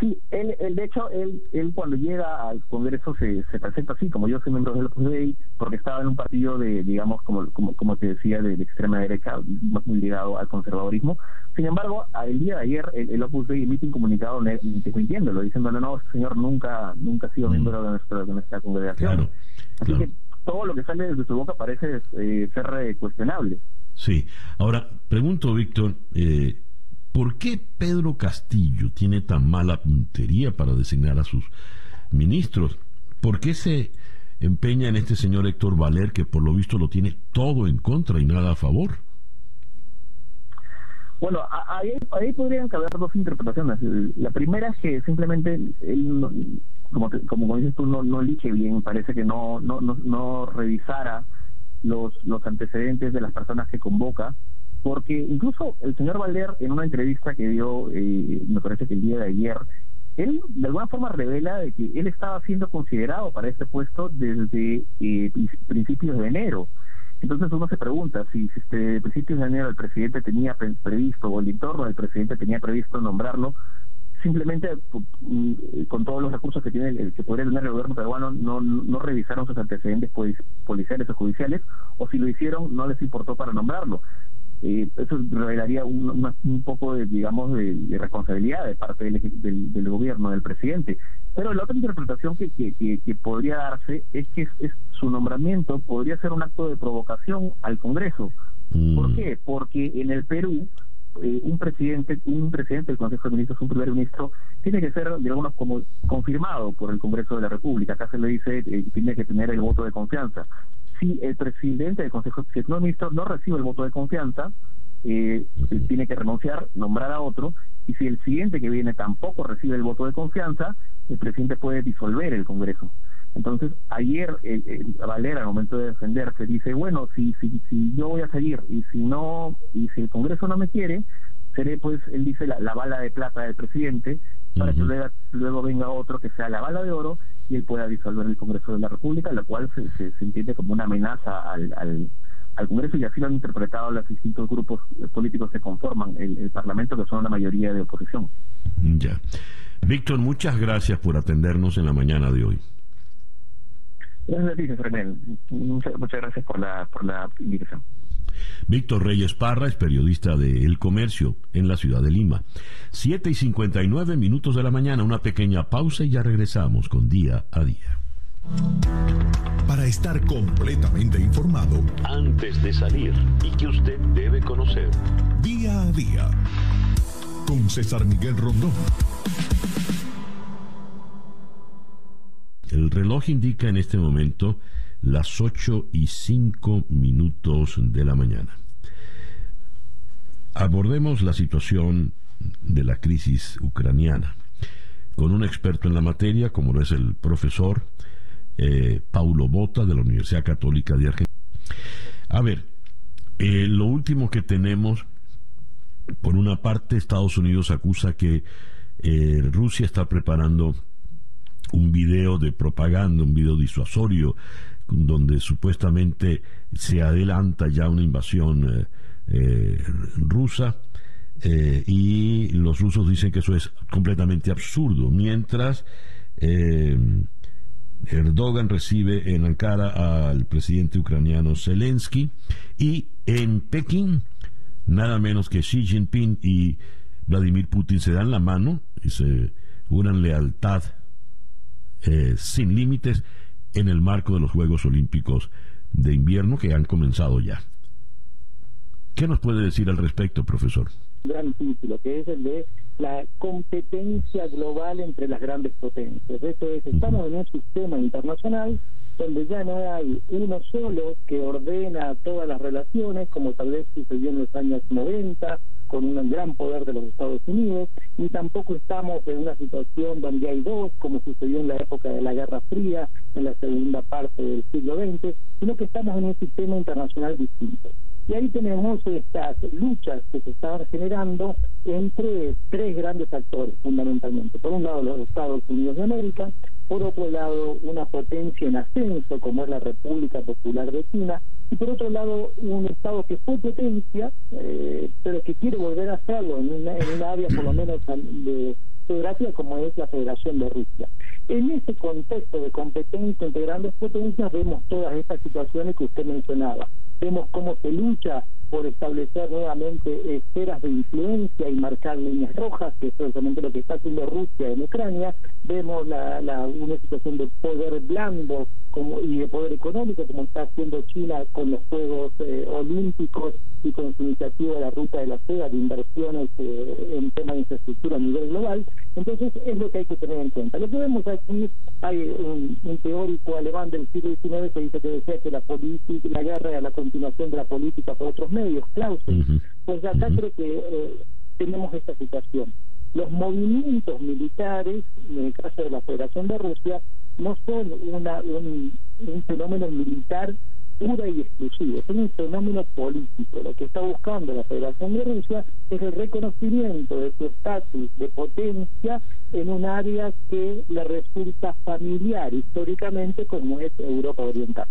Sí, él, de hecho, él, él cuando llega al Congreso se, se presenta así, como yo soy miembro del Opus Dei, porque estaba en un partido de, digamos, como, como, como te decía, de, extrema derecha, muy ligado al conservadorismo. Sin embargo, el día de ayer, el, Opus Dei emite un comunicado mintiéndolo, diciendo, no, no, señor nunca nunca ha sido mm. miembro de nuestra, de nuestra congregación. así que todo lo que sale de su boca parece eh, ser cuestionable. Sí. Ahora, pregunto, Víctor, eh, ¿Por qué Pedro Castillo tiene tan mala puntería para designar a sus ministros? ¿Por qué se empeña en este señor Héctor Valer, que por lo visto lo tiene todo en contra y nada a favor? Bueno, ahí, podrían caber dos interpretaciones. La primera es que simplemente él, como, como dices tú, no, no elige bien, parece que no, no, no, no revisara los, los antecedentes de las personas que convoca porque incluso el señor Valer, en una entrevista que dio, eh, me parece que el día de ayer, él de alguna forma revela de que él estaba siendo considerado para este puesto desde eh, principios de enero. Entonces uno se pregunta si, si este principios de enero el presidente tenía previsto o el entorno del presidente tenía previsto nombrarlo, simplemente mm, con todos los recursos que tiene el, que podría tener el gobierno peruano no, no revisaron sus antecedentes policiales o judiciales o si lo hicieron no les importó para nombrarlo eh, eso revelaría un, un, poco de digamos de, responsabilidad de parte del, del, gobierno del presidente pero la otra interpretación que, que, que, podría darse es que es, su nombramiento podría ser un acto de provocación al Congreso mm. ¿por qué? porque en el Perú eh, un presidente, un presidente del Consejo de Ministros, un primer ministro, tiene que ser, digamos, como confirmado por el Congreso de la República. Acá se le dice, eh, tiene que tener el voto de confianza. Si el presidente del Consejo de Ministros no recibe el voto de confianza, eh, tiene que renunciar, nombrar a otro, y si el siguiente que viene tampoco recibe el voto de confianza, el presidente puede disolver el Congreso. Entonces, ayer eh, Valera, al momento de defenderse, dice, bueno, si, si, si yo voy a seguir y si no, y si el Congreso no me quiere, seré, pues, él dice, la, bala de plata del presidente, para que luego, venga otro que sea la bala de oro y él pueda disolver el Congreso de la República, lo cual se, se, entiende como una amenaza al, al, al, Congreso y así lo han interpretado los distintos grupos políticos que conforman el, el Parlamento, que son la mayoría de oposición. Ya. Víctor, muchas gracias por atendernos en la mañana de hoy. Muchas, muchas gracias por la, por la invitación. Víctor Reyes Parra es periodista de El Comercio en la ciudad de Lima. 7 y 59 minutos de la mañana, una pequeña pausa y ya regresamos con Día a Día. Para estar completamente informado, antes de salir y que usted debe conocer. Día a Día, con César Miguel Rondón. El reloj indica en este momento las 8 y 5 minutos de la mañana. Abordemos la situación de la crisis ucraniana con un experto en la materia, como lo es el profesor eh, Paulo Bota de la Universidad Católica de Argentina. A ver, eh, lo último que tenemos, por una parte, Estados Unidos acusa que eh, Rusia está preparando un video de propaganda, un video disuasorio, donde supuestamente se adelanta ya una invasión eh, eh, rusa. Eh, y los rusos dicen que eso es completamente absurdo, mientras Erdogan recibe en Ankara al presidente ucraniano Zelensky y en Pekín nada menos que Xi Jinping y Vladimir Putin se dan la mano y se juran lealtad sin límites en el marco de los Juegos Olímpicos de invierno que han comenzado ya. ¿Qué nos puede decir al respecto, profesor? gran título, que es el de la competencia global entre las grandes potencias. Esto es, estamos en un sistema internacional donde ya no hay uno solo que ordena todas las relaciones, como tal vez sucedió en los años 90, con un gran poder de los Estados Unidos, ni tampoco estamos en una situación donde hay dos, como sucedió en la época de la Guerra Fría, en la segunda parte del siglo XX, sino que estamos en un sistema internacional distinto. Y ahí tenemos estas luchas que se estaban generando entre tres grandes actores, fundamentalmente. Por un lado, los Estados Unidos de América, por otro lado, una potencia en ascenso, como es la República Popular de China, y por otro lado, un Estado que fue potencia, eh, pero que quiere volver a hacerlo en una, en una área, por lo menos, de federativa como es la Federación de Rusia. En ese contexto de competencia entre grandes potencias vemos todas estas situaciones que usted mencionaba vemos cómo se lucha por establecer nuevamente esferas de influencia y marcar líneas rojas, que es precisamente lo que está haciendo Rusia en Ucrania. Vemos la, una situación de poder blando como, y de poder económico, como está haciendo China con los Juegos eh, Olímpicos y con su iniciativa de la Ruta de la Seda, de inversiones eh, en temas de infraestructura a nivel global. Entonces, es lo que hay que tener en cuenta. Lo que vemos aquí, hay un, teórico alemán del siglo XIX que dice que decía que la, política, la guerra era la continuación de la política por otros medios, Clausen. Pues acá creo que eh, tenemos esta situación. Los movimientos militares, en el caso de la Federación de Rusia, no son una, un, un fenómeno militar pura y exclusivo, es un fenómeno político. Lo que está buscando la Federación de Rusia es el reconocimiento de su estatus de potencia en un área que le resulta familiar históricamente como es Europa Oriental.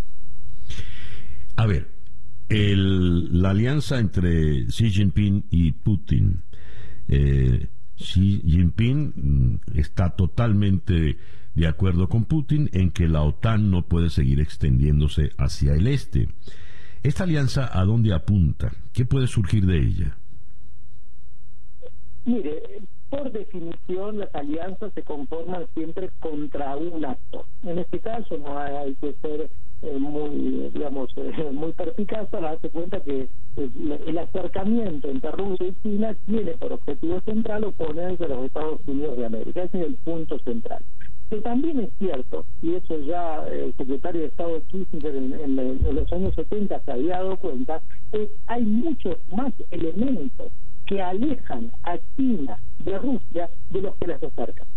A ver, el, la alianza entre Xi Jinping y Putin. Eh, Xi Jinping mm, está totalmente de acuerdo con Putin en que la OTAN no puede seguir extendiéndose hacia el este. ¿Esta alianza a dónde apunta? ¿Qué puede surgir de ella? Mire, por definición las alianzas se conforman siempre contra un acto. En este caso no hay que ser eh, muy, digamos, *laughs* eh, muy perspicaz para darse cuenta que eh, el acercamiento entre Rusia y China tiene por objetivo central oponerse a los Estados Unidos de América. Ese es el punto central que también es cierto, y eso ya el secretario de Estado Kissinger en, los años 70 se había dado cuenta, es hay muchos más elementos que alejan a China de Rusia de los que las acercan.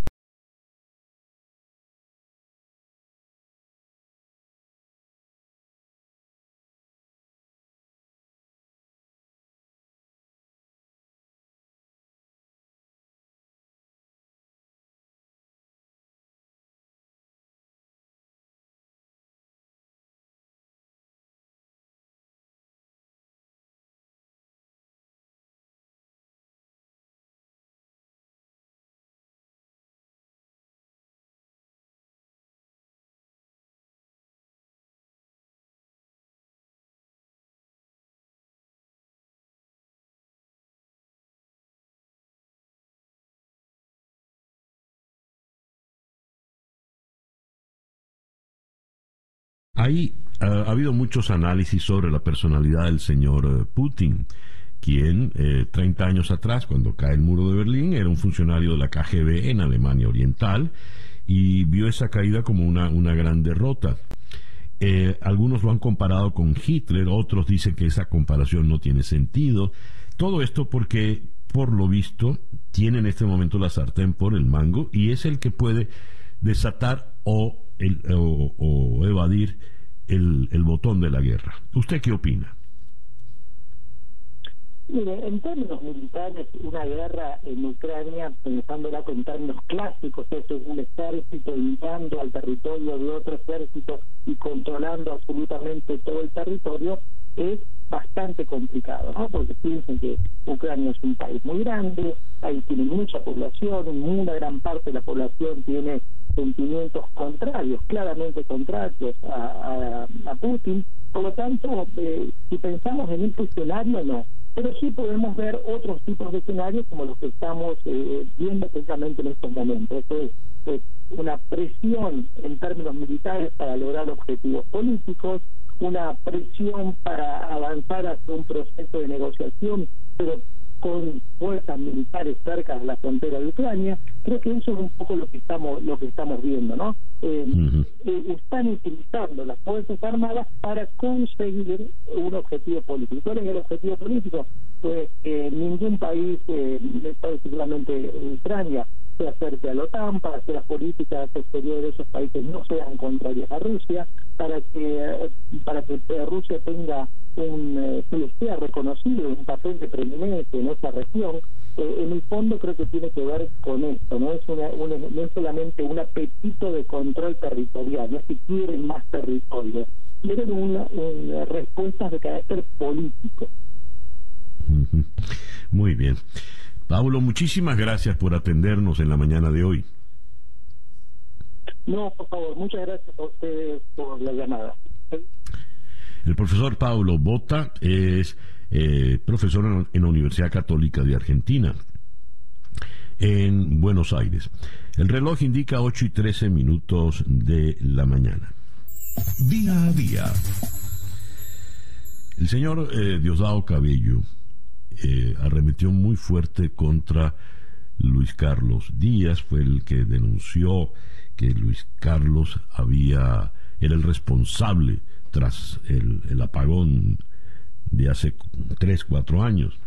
Hay, ha habido muchos análisis sobre la personalidad del señor eh, Putin, quien eh, 30 años atrás, cuando cae el muro de Berlín, era un funcionario de la KGB en Alemania Oriental y vio esa caída como una, una gran derrota. Eh, algunos lo han comparado con Hitler, otros dicen que esa comparación no tiene sentido. Todo esto porque, por lo visto, tiene en este momento la sartén por el mango y es el que puede desatar o el, o, evadir el, el botón de la guerra. ¿Usted qué opina? Mire, en términos militares, una guerra en Ucrania, pensándola con términos clásicos, esto es un ejército entrando al territorio de otro ejército y controlando absolutamente todo el territorio, es bastante complicado, ¿no? Porque piensen que Ucrania es un país muy grande, ahí tiene mucha población, una gran parte de la población tiene sentimientos contrarios, claramente contrarios a, a, Putin. Por lo tanto, eh, si pensamos en un escenario, no. Pero sí podemos ver otros tipos de escenarios como los que estamos eh, viendo precisamente en estos momentos. es una presión en términos militares para lograr objetivos políticos, una presión para avanzar hacia un proceso de negociación, pero con fuerzas militares cerca de la frontera de Ucrania. Creo que eso es un poco lo que estamos lo que estamos viendo, ¿no? Eh, eh, están utilizando las fuerzas armadas para conseguir un objetivo político. ¿Cuál es el objetivo político? Pues eh, ningún país, particularmente Ucrania, se acerque a la OTAN, para que las políticas exteriores de esos países no sean contrarias a Rusia, para que para que Rusia tenga un eh, se les sea reconocido un papel de preeminencia en esa región. Eh, en el fondo creo que tiene que ver con esto, no es una, no es solamente un apetito de control territorial, no es que quieren más territorio, quieren una, respuestas de carácter político. Muy bien. Pablo, muchísimas gracias por atendernos en la mañana de hoy. No, por favor, muchas gracias a ustedes por la llamada. El profesor Pablo Bota es eh, profesor en la Universidad Católica de Argentina, en Buenos Aires. El reloj indica 8 y 13 minutos de la mañana. Día a día. El señor eh, Diosdado Cabello eh, arremetió muy fuerte contra Luis Carlos Díaz, fue el que denunció que Luis Carlos había era el responsable tras el, apagón de hace tres, cuatro años.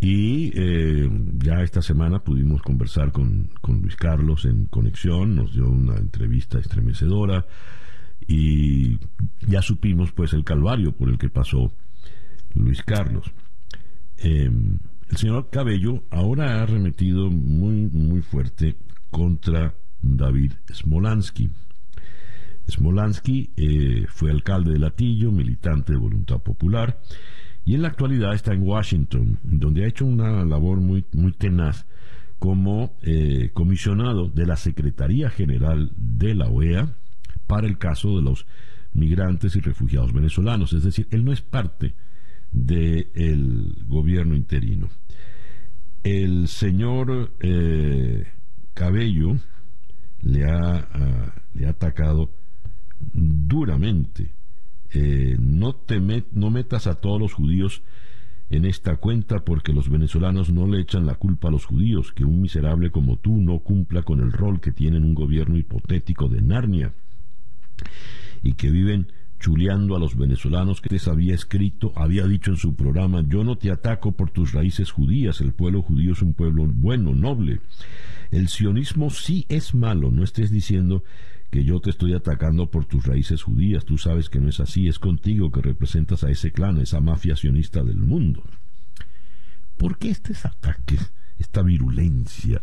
Y eh, ya esta semana pudimos conversar con, con, Luis Carlos en conexión, nos dio una entrevista estremecedora y ya supimos pues el calvario por el que pasó Luis Carlos. Em, el señor Cabello ahora ha arremetido muy, muy fuerte contra David Smolansky. Smolansky eh, fue alcalde de Latillo, militante de Voluntad Popular, y en la actualidad está en Washington, donde ha hecho una labor muy, muy tenaz como eh, comisionado de la Secretaría General de la OEA para el caso de los migrantes y refugiados venezolanos. Es decir, él no es parte del gobierno interino. El señor eh, Cabello le ha, ah, le ha atacado duramente. Eh, no, te no metas a todos los judíos en esta cuenta porque los venezolanos no le echan la culpa a los judíos, que un miserable como tú no cumpla con el rol que tiene un gobierno hipotético de Narnia y que viven chuleando a los venezolanos que les había escrito, había dicho en su programa, yo no te ataco por tus raíces judías, el pueblo judío es un pueblo bueno, noble. El sionismo sí es malo, no estés diciendo que yo te estoy atacando por tus raíces judías, tú sabes que no es así, es contigo que representas a ese clan, a esa mafia sionista del mundo. ¿Por qué estos ataques, esta virulencia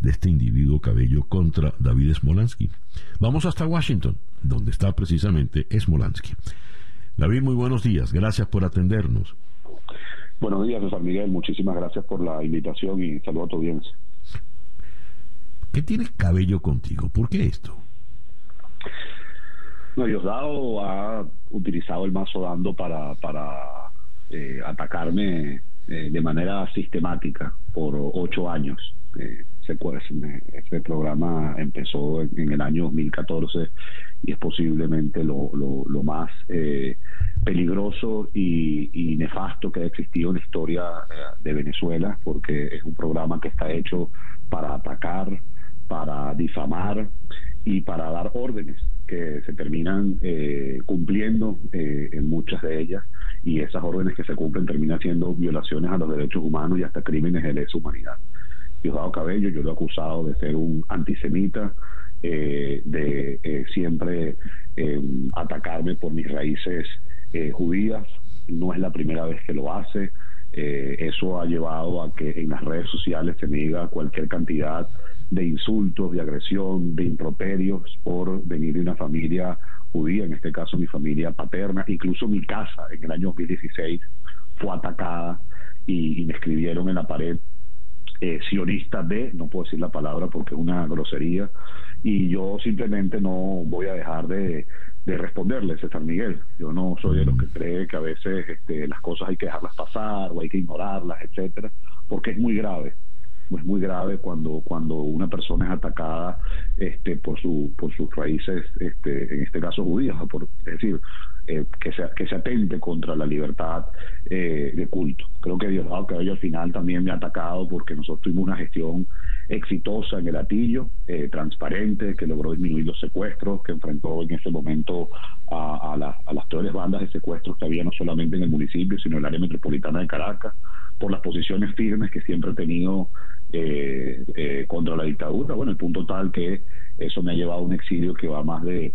de este individuo cabello contra David Smolansky? Vamos hasta Washington donde está precisamente Smolansky. David, muy buenos días. Gracias por atendernos. Buenos días, César Miguel. Muchísimas gracias por la invitación y saludo a tu audiencia. ¿Qué tiene cabello contigo? ¿Por qué esto? No, Diosdado ha utilizado el mazo dando para, para eh, atacarme eh, de manera sistemática por ocho años. Eh, ese, programa empezó en, el año 2014 y es posiblemente lo, lo, más eh, peligroso y, nefasto que ha existido en la historia eh, de Venezuela, porque es un programa que está hecho para atacar, para difamar y para dar órdenes que se terminan eh, cumpliendo en muchas de ellas y esas órdenes que se cumplen terminan siendo violaciones a los derechos humanos y hasta crímenes de lesa humanidad. Diosdado Cabello, yo lo he acusado de ser un antisemita, eh, de eh, siempre eh, atacarme por mis raíces judías. No es la primera vez que lo hace. Eso ha llevado a que en las redes sociales se diga cualquier cantidad de insultos, de agresión, de improperios por venir de una familia judía, en este caso mi familia paterna, incluso mi casa en el año 2016 fue atacada y, y me escribieron en la pared eh, sionista de, no puedo decir la palabra porque es una grosería, y yo simplemente no voy a dejar de, de responderle, César Miguel. Yo no soy de los que cree que a veces este, las cosas hay que dejarlas pasar o hay que ignorarlas, etcétera, porque es muy grave. es muy grave cuando cuando una persona es atacada este por su por sus raíces este en este caso judías por es decir eh, que se que se atente contra la libertad eh, de culto creo que Diosdado Cabello al final también me ha atacado porque nosotros tuvimos una gestión exitosa en el atillo eh, transparente que logró disminuir los secuestros que enfrentó en ese momento a, las peores bandas de secuestros que había no solamente en el municipio sino en el área metropolitana de Caracas por las posiciones firmes que siempre he tenido eh, eh, contra la dictadura. Bueno, el punto tal que eso me ha llevado a un exilio que va más de,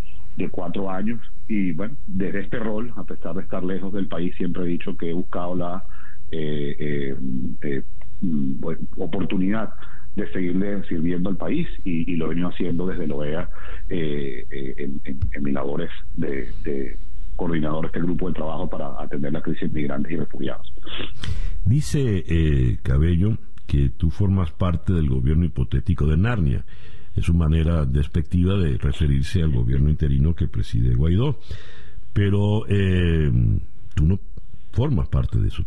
cuatro años. Y bueno, desde este rol, a pesar de estar lejos del país, siempre he dicho que he buscado la eh, eh mm, oportunidad de seguirle sirviendo al país y, lo he venido haciendo desde la OEA en, en, mis labores de, de coordinador este grupo de trabajo para atender la crisis de migrantes y refugiados. Dice eh, Cabello que tú formas parte del gobierno hipotético de Narnia. Es su manera despectiva de referirse al gobierno interino que preside Guaidó. Pero eh, tú no formas parte de eso,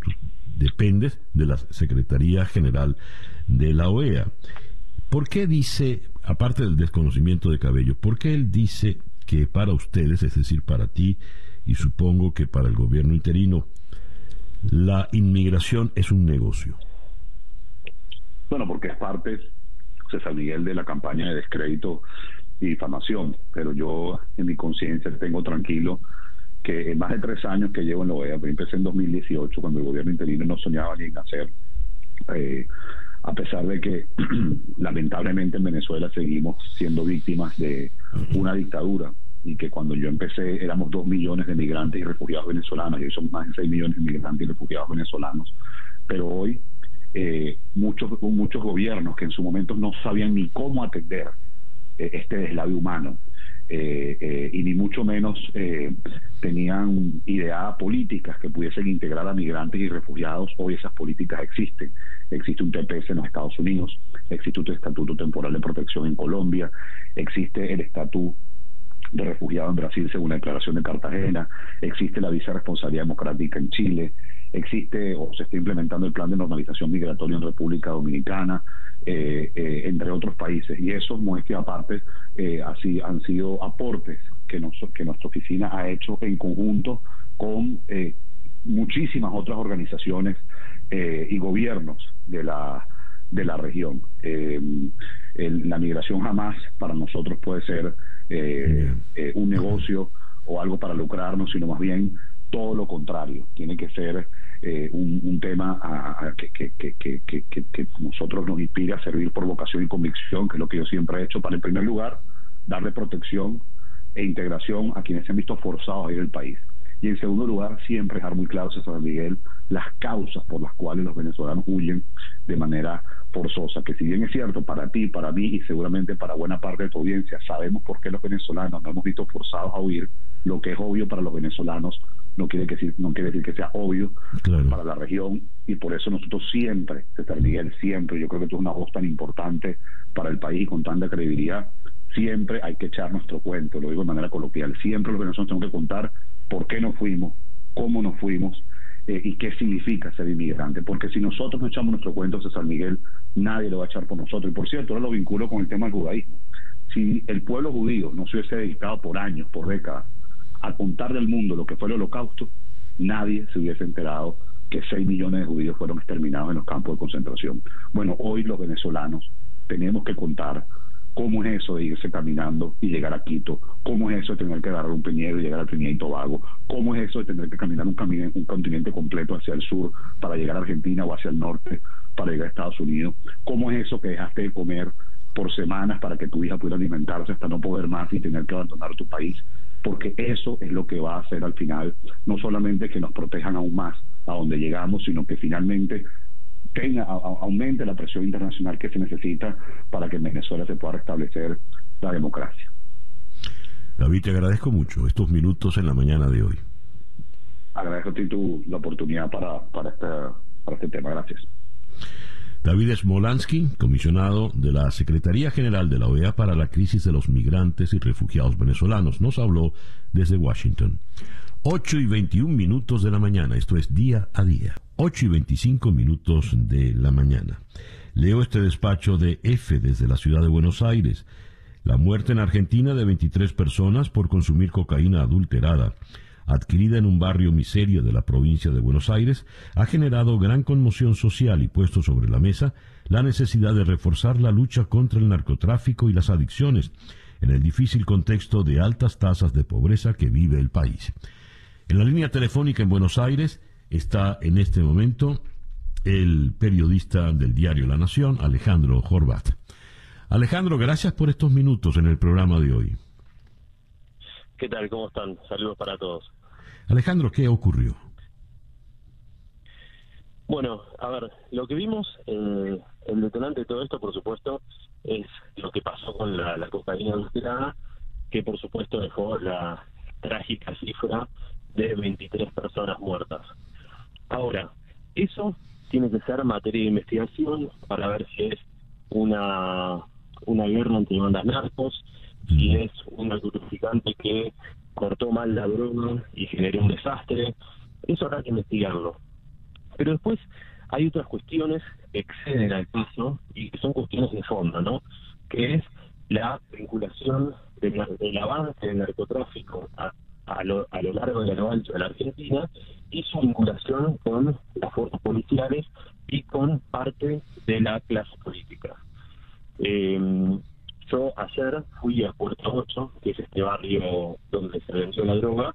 dependes de la Secretaría General de la OEA. ¿Por qué dice, aparte del desconocimiento de Cabello, por qué él dice que para ustedes, es decir, para ti y supongo que para el gobierno interino, la inmigración es un negocio? Bueno, porque es parte, César Miguel, de la campaña de descrédito y difamación, pero yo en mi conciencia tengo tranquilo que en más de tres años que llevo en la OEA, empecé en 2018 cuando el gobierno interino no soñaba ni en hacer, eh, a pesar de que *clears throat* lamentablemente en Venezuela seguimos siendo víctimas de una dictadura y que cuando yo empecé éramos dos millones de migrantes y refugiados venezolanos y hoy somos más de seis millones de migrantes y refugiados venezolanos, pero hoy eh, muchos muchos gobiernos que en su momento no sabían ni cómo atender eh, este deslave humano eh, eh, y ni mucho menos tenían ideas políticas que pudiesen integrar a migrantes y refugiados. Hoy esas políticas existen. Existe un TPS en los Estados Unidos, existe un estatuto temporal de protección en Colombia, existe el estatuto de refugiados en Brasil según la declaración de Cartagena, existe la visa responsabilidad democrática en Chile, existe o se está implementando el plan de normalización migratoria en República Dominicana, eh, eh, entre otros países. Y eso muestra aparte, eh, así han sido aportes que, nos, que nuestra oficina ha hecho en conjunto con muchísimas otras organizaciones y gobiernos de la de la región. la migración jamás para nosotros puede ser eh, eh, un negocio o algo para lucrarnos, sino más bien todo lo contrario. Tiene que ser eh, un, tema a, que, que, que, que, nosotros nos inspire a servir por vocación y convicción, que es lo que yo siempre he hecho, para en primer lugar darle protección e integración a quienes se han visto forzados a ir al país. Y en segundo lugar, siempre dejar muy claro, César Miguel, las causas por las cuales los venezolanos huyen de manera forzosa, que si bien es cierto para ti, para mí y seguramente para buena parte de tu audiencia, sabemos por qué los venezolanos nos hemos visto forzados a huir, lo que es obvio para los venezolanos no quiere decir, no quiere decir que sea obvio para la región y por eso nosotros siempre, César Miguel, siempre, yo creo que tú es una voz tan importante para el país con tanta credibilidad, siempre hay que echar nuestro cuento, lo digo de manera coloquial, siempre los venezolanos tenemos que contar por qué nos fuimos, cómo nos fuimos eh, y qué significa ser inmigrante. Porque si nosotros no echamos nuestro cuento San Miguel, nadie lo va a echar por nosotros. Y por cierto, ahora lo vinculo con el tema del judaísmo. Si el pueblo judío no se hubiese dedicado por años, por décadas, a contar del mundo lo que fue el holocausto, nadie se hubiese enterado que 6 millones de judíos fueron exterminados en los campos de concentración. Bueno, hoy los venezolanos tenemos que contar ¿Cómo es eso de irse caminando y llegar a Quito? ¿Cómo es eso de tener que agarrar un peñero y llegar a Trinidad y Tobago? ¿Cómo es eso de tener que caminar un, un continente completo hacia el sur para llegar a Argentina o hacia el norte para llegar a Estados Unidos? ¿Cómo es eso que dejaste de comer por semanas para que tu hija pudiera alimentarse hasta no poder más y tener que abandonar tu país? Porque eso es lo que va a hacer al final, no solamente que nos protejan aún más a donde llegamos, sino que finalmente tenga, aumente la presión internacional que se necesita para que en Venezuela se pueda restablecer la democracia. David, te agradezco mucho estos minutos en la mañana de hoy. Agradezco a ti tu, la oportunidad para, para, este, para este tema. Gracias. David Smolansky, comisionado de la Secretaría General de la OEA para la crisis de los migrantes y refugiados venezolanos, nos habló desde Washington. 8 y 21 minutos de la mañana, esto es día a día. 8 y 25 minutos de la mañana. Leo este despacho de F desde la ciudad de Buenos Aires. La muerte en Argentina de 23 personas por consumir cocaína adulterada, adquirida en un barrio miseria de la provincia de Buenos Aires, ha generado gran conmoción social y puesto sobre la mesa la necesidad de reforzar la lucha contra el narcotráfico y las adicciones en el difícil contexto de altas tasas de pobreza que vive el país. En la línea telefónica en Buenos Aires está en este momento el periodista del diario La Nación, Alejandro Horvat. Alejandro, gracias por estos minutos en el programa de hoy. ¿Qué tal? ¿Cómo están? Saludos para todos. Alejandro, ¿qué ocurrió? Bueno, a ver, lo que vimos, eh, el detonante de todo esto, por supuesto, es lo que pasó con la, la cocaína adulterada, que por supuesto dejó la trágica cifra de 23 personas muertas. Ahora, eso tiene que ser materia de investigación para ver si es una, una guerra entre bandas narcos, si es un narcotraficante que cortó mal la droga y generó un desastre. Eso habrá que investigarlo. Pero después hay otras cuestiones que exceden al caso y que son cuestiones de fondo, ¿no? Que es la vinculación del, avance del narcotráfico a, a, lo, a lo largo de la ancho de la Argentina y su vinculación con las fuerzas policiales y con parte de la clase política. Eh, yo ayer fui a Puerto 8, que es este barrio donde se vendió la droga,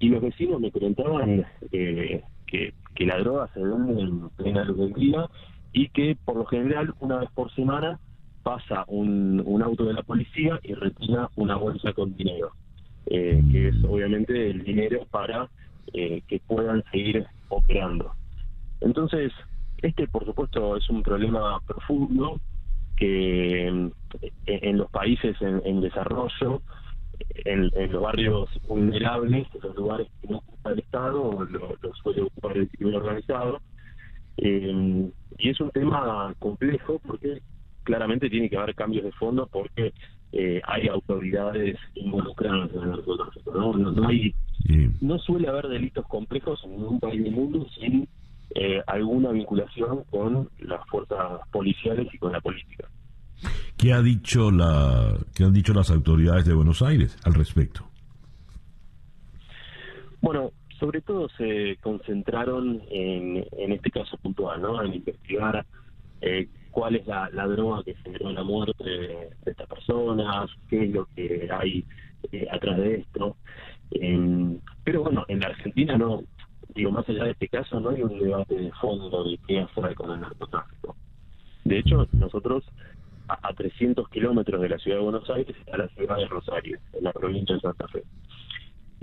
y los vecinos me comentaban eh, que, que, la droga se vende en plena luz del día y que por lo general una vez por semana pasa un, un auto de la policía y retira una bolsa con dinero, eh, que es obviamente el dinero para eh, que puedan seguir operando. Entonces, este por supuesto es un problema profundo que en, los países en, desarrollo, en, los barrios vulnerables, en los lugares que no ocupa el Estado, lo, lo suele ocupar el crimen organizado. Eh, y es un tema complejo porque claramente tiene que haber cambios de fondo porque eh, hay autoridades involucradas en el narcotráfico. ¿no? No, hay, no suele haber delitos complejos en ningún país del mundo sin eh, alguna vinculación con las fuerzas policiales y con la política. ¿Qué ha dicho la qué han dicho las autoridades de Buenos Aires al respecto? Bueno, sobre todo se concentraron en, en este caso puntual, ¿no? En investigar eh, cuál es la, droga que generó la muerte de, estas personas, qué es lo que hay eh, atrás de esto. Eh, pero bueno, en la Argentina no, digo, más allá de este caso, no hay un debate de fondo de qué hacer con el narcotráfico. De hecho, nosotros a, 300 kilómetros de la ciudad de Buenos Aires está la ciudad de Rosario, en la provincia de Santa Fe.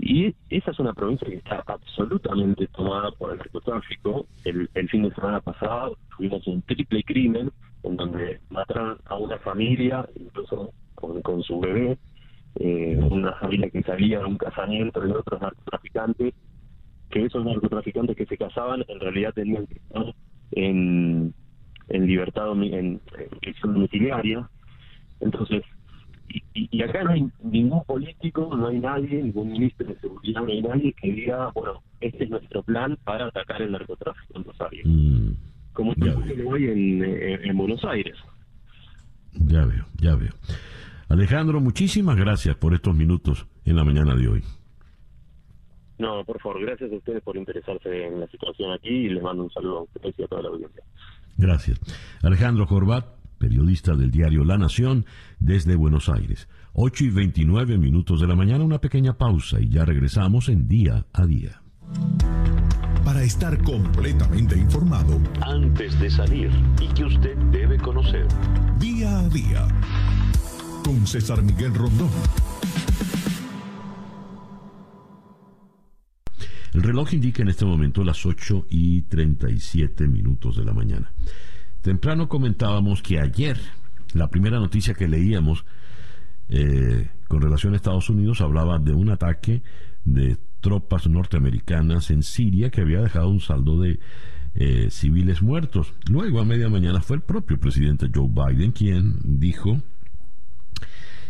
Y esa es una provincia que está absolutamente tomada por el narcotráfico. El, fin de semana pasado tuvimos un triple crimen en donde mataron a una familia, incluso con, su bebé, eh, una familia que salía de un casamiento de otros narcotraficantes que esos narcotraficantes que se casaban en realidad tenían que estar en, en libertad, en, prisión domiciliaria. Entonces, y, acá no hay ningún político, no hay nadie, ningún ministro de seguridad, no hay nadie que diga, bueno, este es nuestro plan para atacar el narcotráfico en Rosario. Mm, Como lo hay en, en Buenos Aires. Ya veo, ya veo. Alejandro, muchísimas gracias por estos minutos en la mañana de hoy. No, por favor, gracias a ustedes por interesarse en la situación aquí y les mando un saludo a ustedes y a toda la audiencia. Gracias. Alejandro Corbat, periodista del diario La Nación, desde Buenos Aires. 8 y 29 minutos de la mañana, una pequeña pausa y ya regresamos en día a día. Para estar completamente informado, antes de salir y que usted debe conocer. Día a día. Con César Miguel Rondón. El reloj indica en este momento las 8 y 37 minutos de la mañana. Temprano comentábamos que ayer la primera noticia que leíamos eh, con relación a Estados Unidos hablaba de un ataque de tropas norteamericanas en Siria que había dejado un saldo de eh, civiles muertos. Luego a media mañana fue el propio presidente Joe Biden quien dijo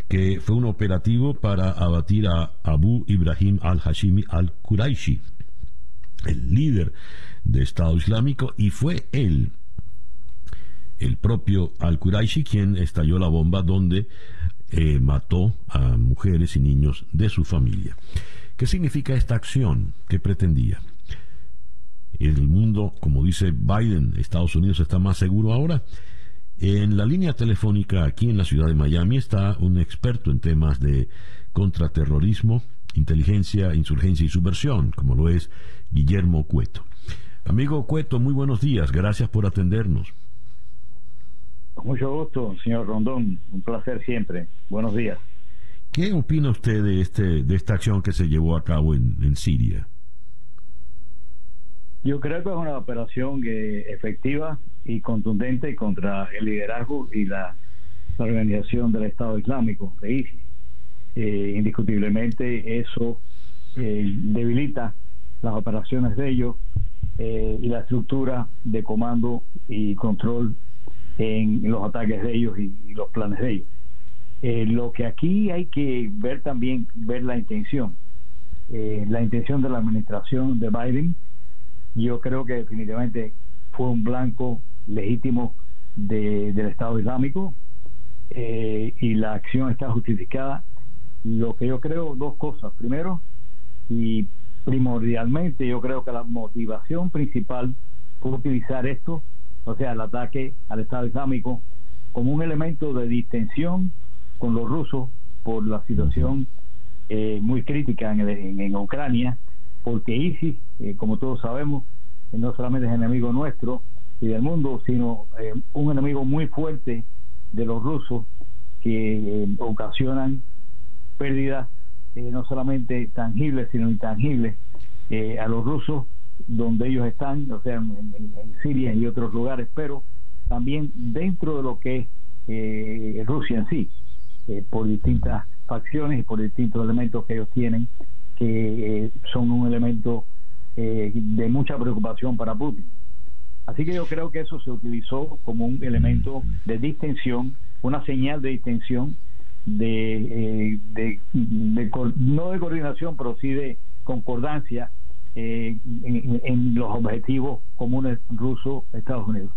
que fue un operativo para abatir a Abu Ibrahim al-Hashimi al-Quraishi, el líder de Estado Islámico, y fue él el propio Al-Quraishi quien estalló la bomba donde eh, mató a mujeres y niños de su familia. ¿Qué significa esta acción? ¿Qué pretendía? El mundo, como dice Biden, Estados Unidos está más seguro ahora. En la línea telefónica aquí en la ciudad de Miami está un experto en temas de contraterrorismo, inteligencia, insurgencia y subversión, como lo es Guillermo Cueto. Amigo Cueto, muy buenos días, gracias por atendernos. Con mucho gusto, señor Rondón, un placer siempre. Buenos días. ¿Qué opina usted de, este, de esta acción que se llevó a cabo en, Siria? Yo creo que es una operación efectiva y contundente contra el liderazgo y la, organización del Estado Islámico de ISIS. Eh, indiscutiblemente eso eh, debilita las operaciones de ellos eh, y la estructura de comando y control en los ataques de ellos y, los planes de ellos. Eh, lo que aquí hay que ver también, ver la intención. Eh, la intención de la administración de Biden, yo creo que definitivamente fue un blanco legítimo del Estado Islámico y la acción está justificada. Lo que yo creo, dos cosas. Primero, y primordialmente yo creo que la motivación principal fue utilizar esto, o sea, el ataque al Estado Islámico, como un elemento de distensión con los rusos por la situación eh, muy crítica en, Ucrania, porque ISIS, eh, como todos sabemos, eh, no solamente es enemigo nuestro y del mundo, sino un enemigo muy fuerte de los rusos que ocasionan pérdidas eh, no solamente tangibles, sino intangibles, eh, a los rusos donde ellos están, o sea, en, Siria y otros lugares, pero también dentro de lo que es eh, Rusia en sí, por distintas facciones y por distintos elementos que ellos tienen, que son un elemento de mucha preocupación para Putin. Así que yo creo que eso se utilizó como un elemento de distensión, una señal de distensión de, eh, no de coordinación, pero sí de concordancia en, los objetivos comunes ruso-Estados Unidos.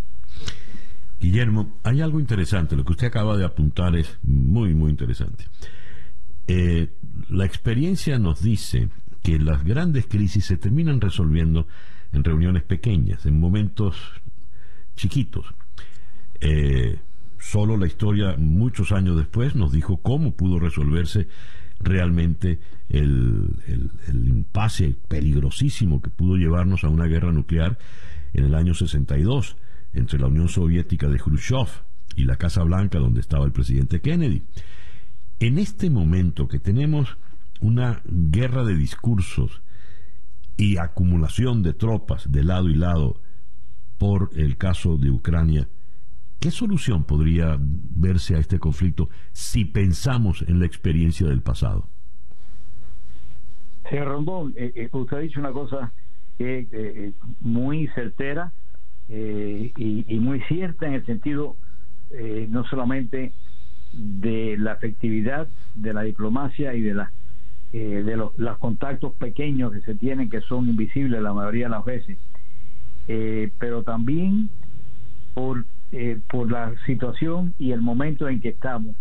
Guillermo, hay algo interesante, lo que usted acaba de apuntar es muy, muy interesante. Eh, la experiencia nos dice que las grandes crisis se terminan resolviendo en reuniones pequeñas, en momentos chiquitos. Eh, Solo la historia, muchos años después, nos dijo cómo pudo resolverse realmente el, impasse peligrosísimo que pudo llevarnos a una guerra nuclear en el año 62 entre la Unión Soviética de Khrushchev y la Casa Blanca donde estaba el presidente Kennedy. En este momento que tenemos una guerra de discursos y acumulación de tropas de lado y lado por el caso de Ucrania, ¿Qué solución podría verse a este conflicto si pensamos en la experiencia del pasado? Señor Rondón, eh, eh, usted ha dicho una cosa que eh, muy certera y, muy cierta en el sentido no solamente de la efectividad de la diplomacia y de, la, de los, contactos pequeños que se tienen que son invisibles la mayoría de las veces, pero también por eh, por la situación y el momento en que estamos.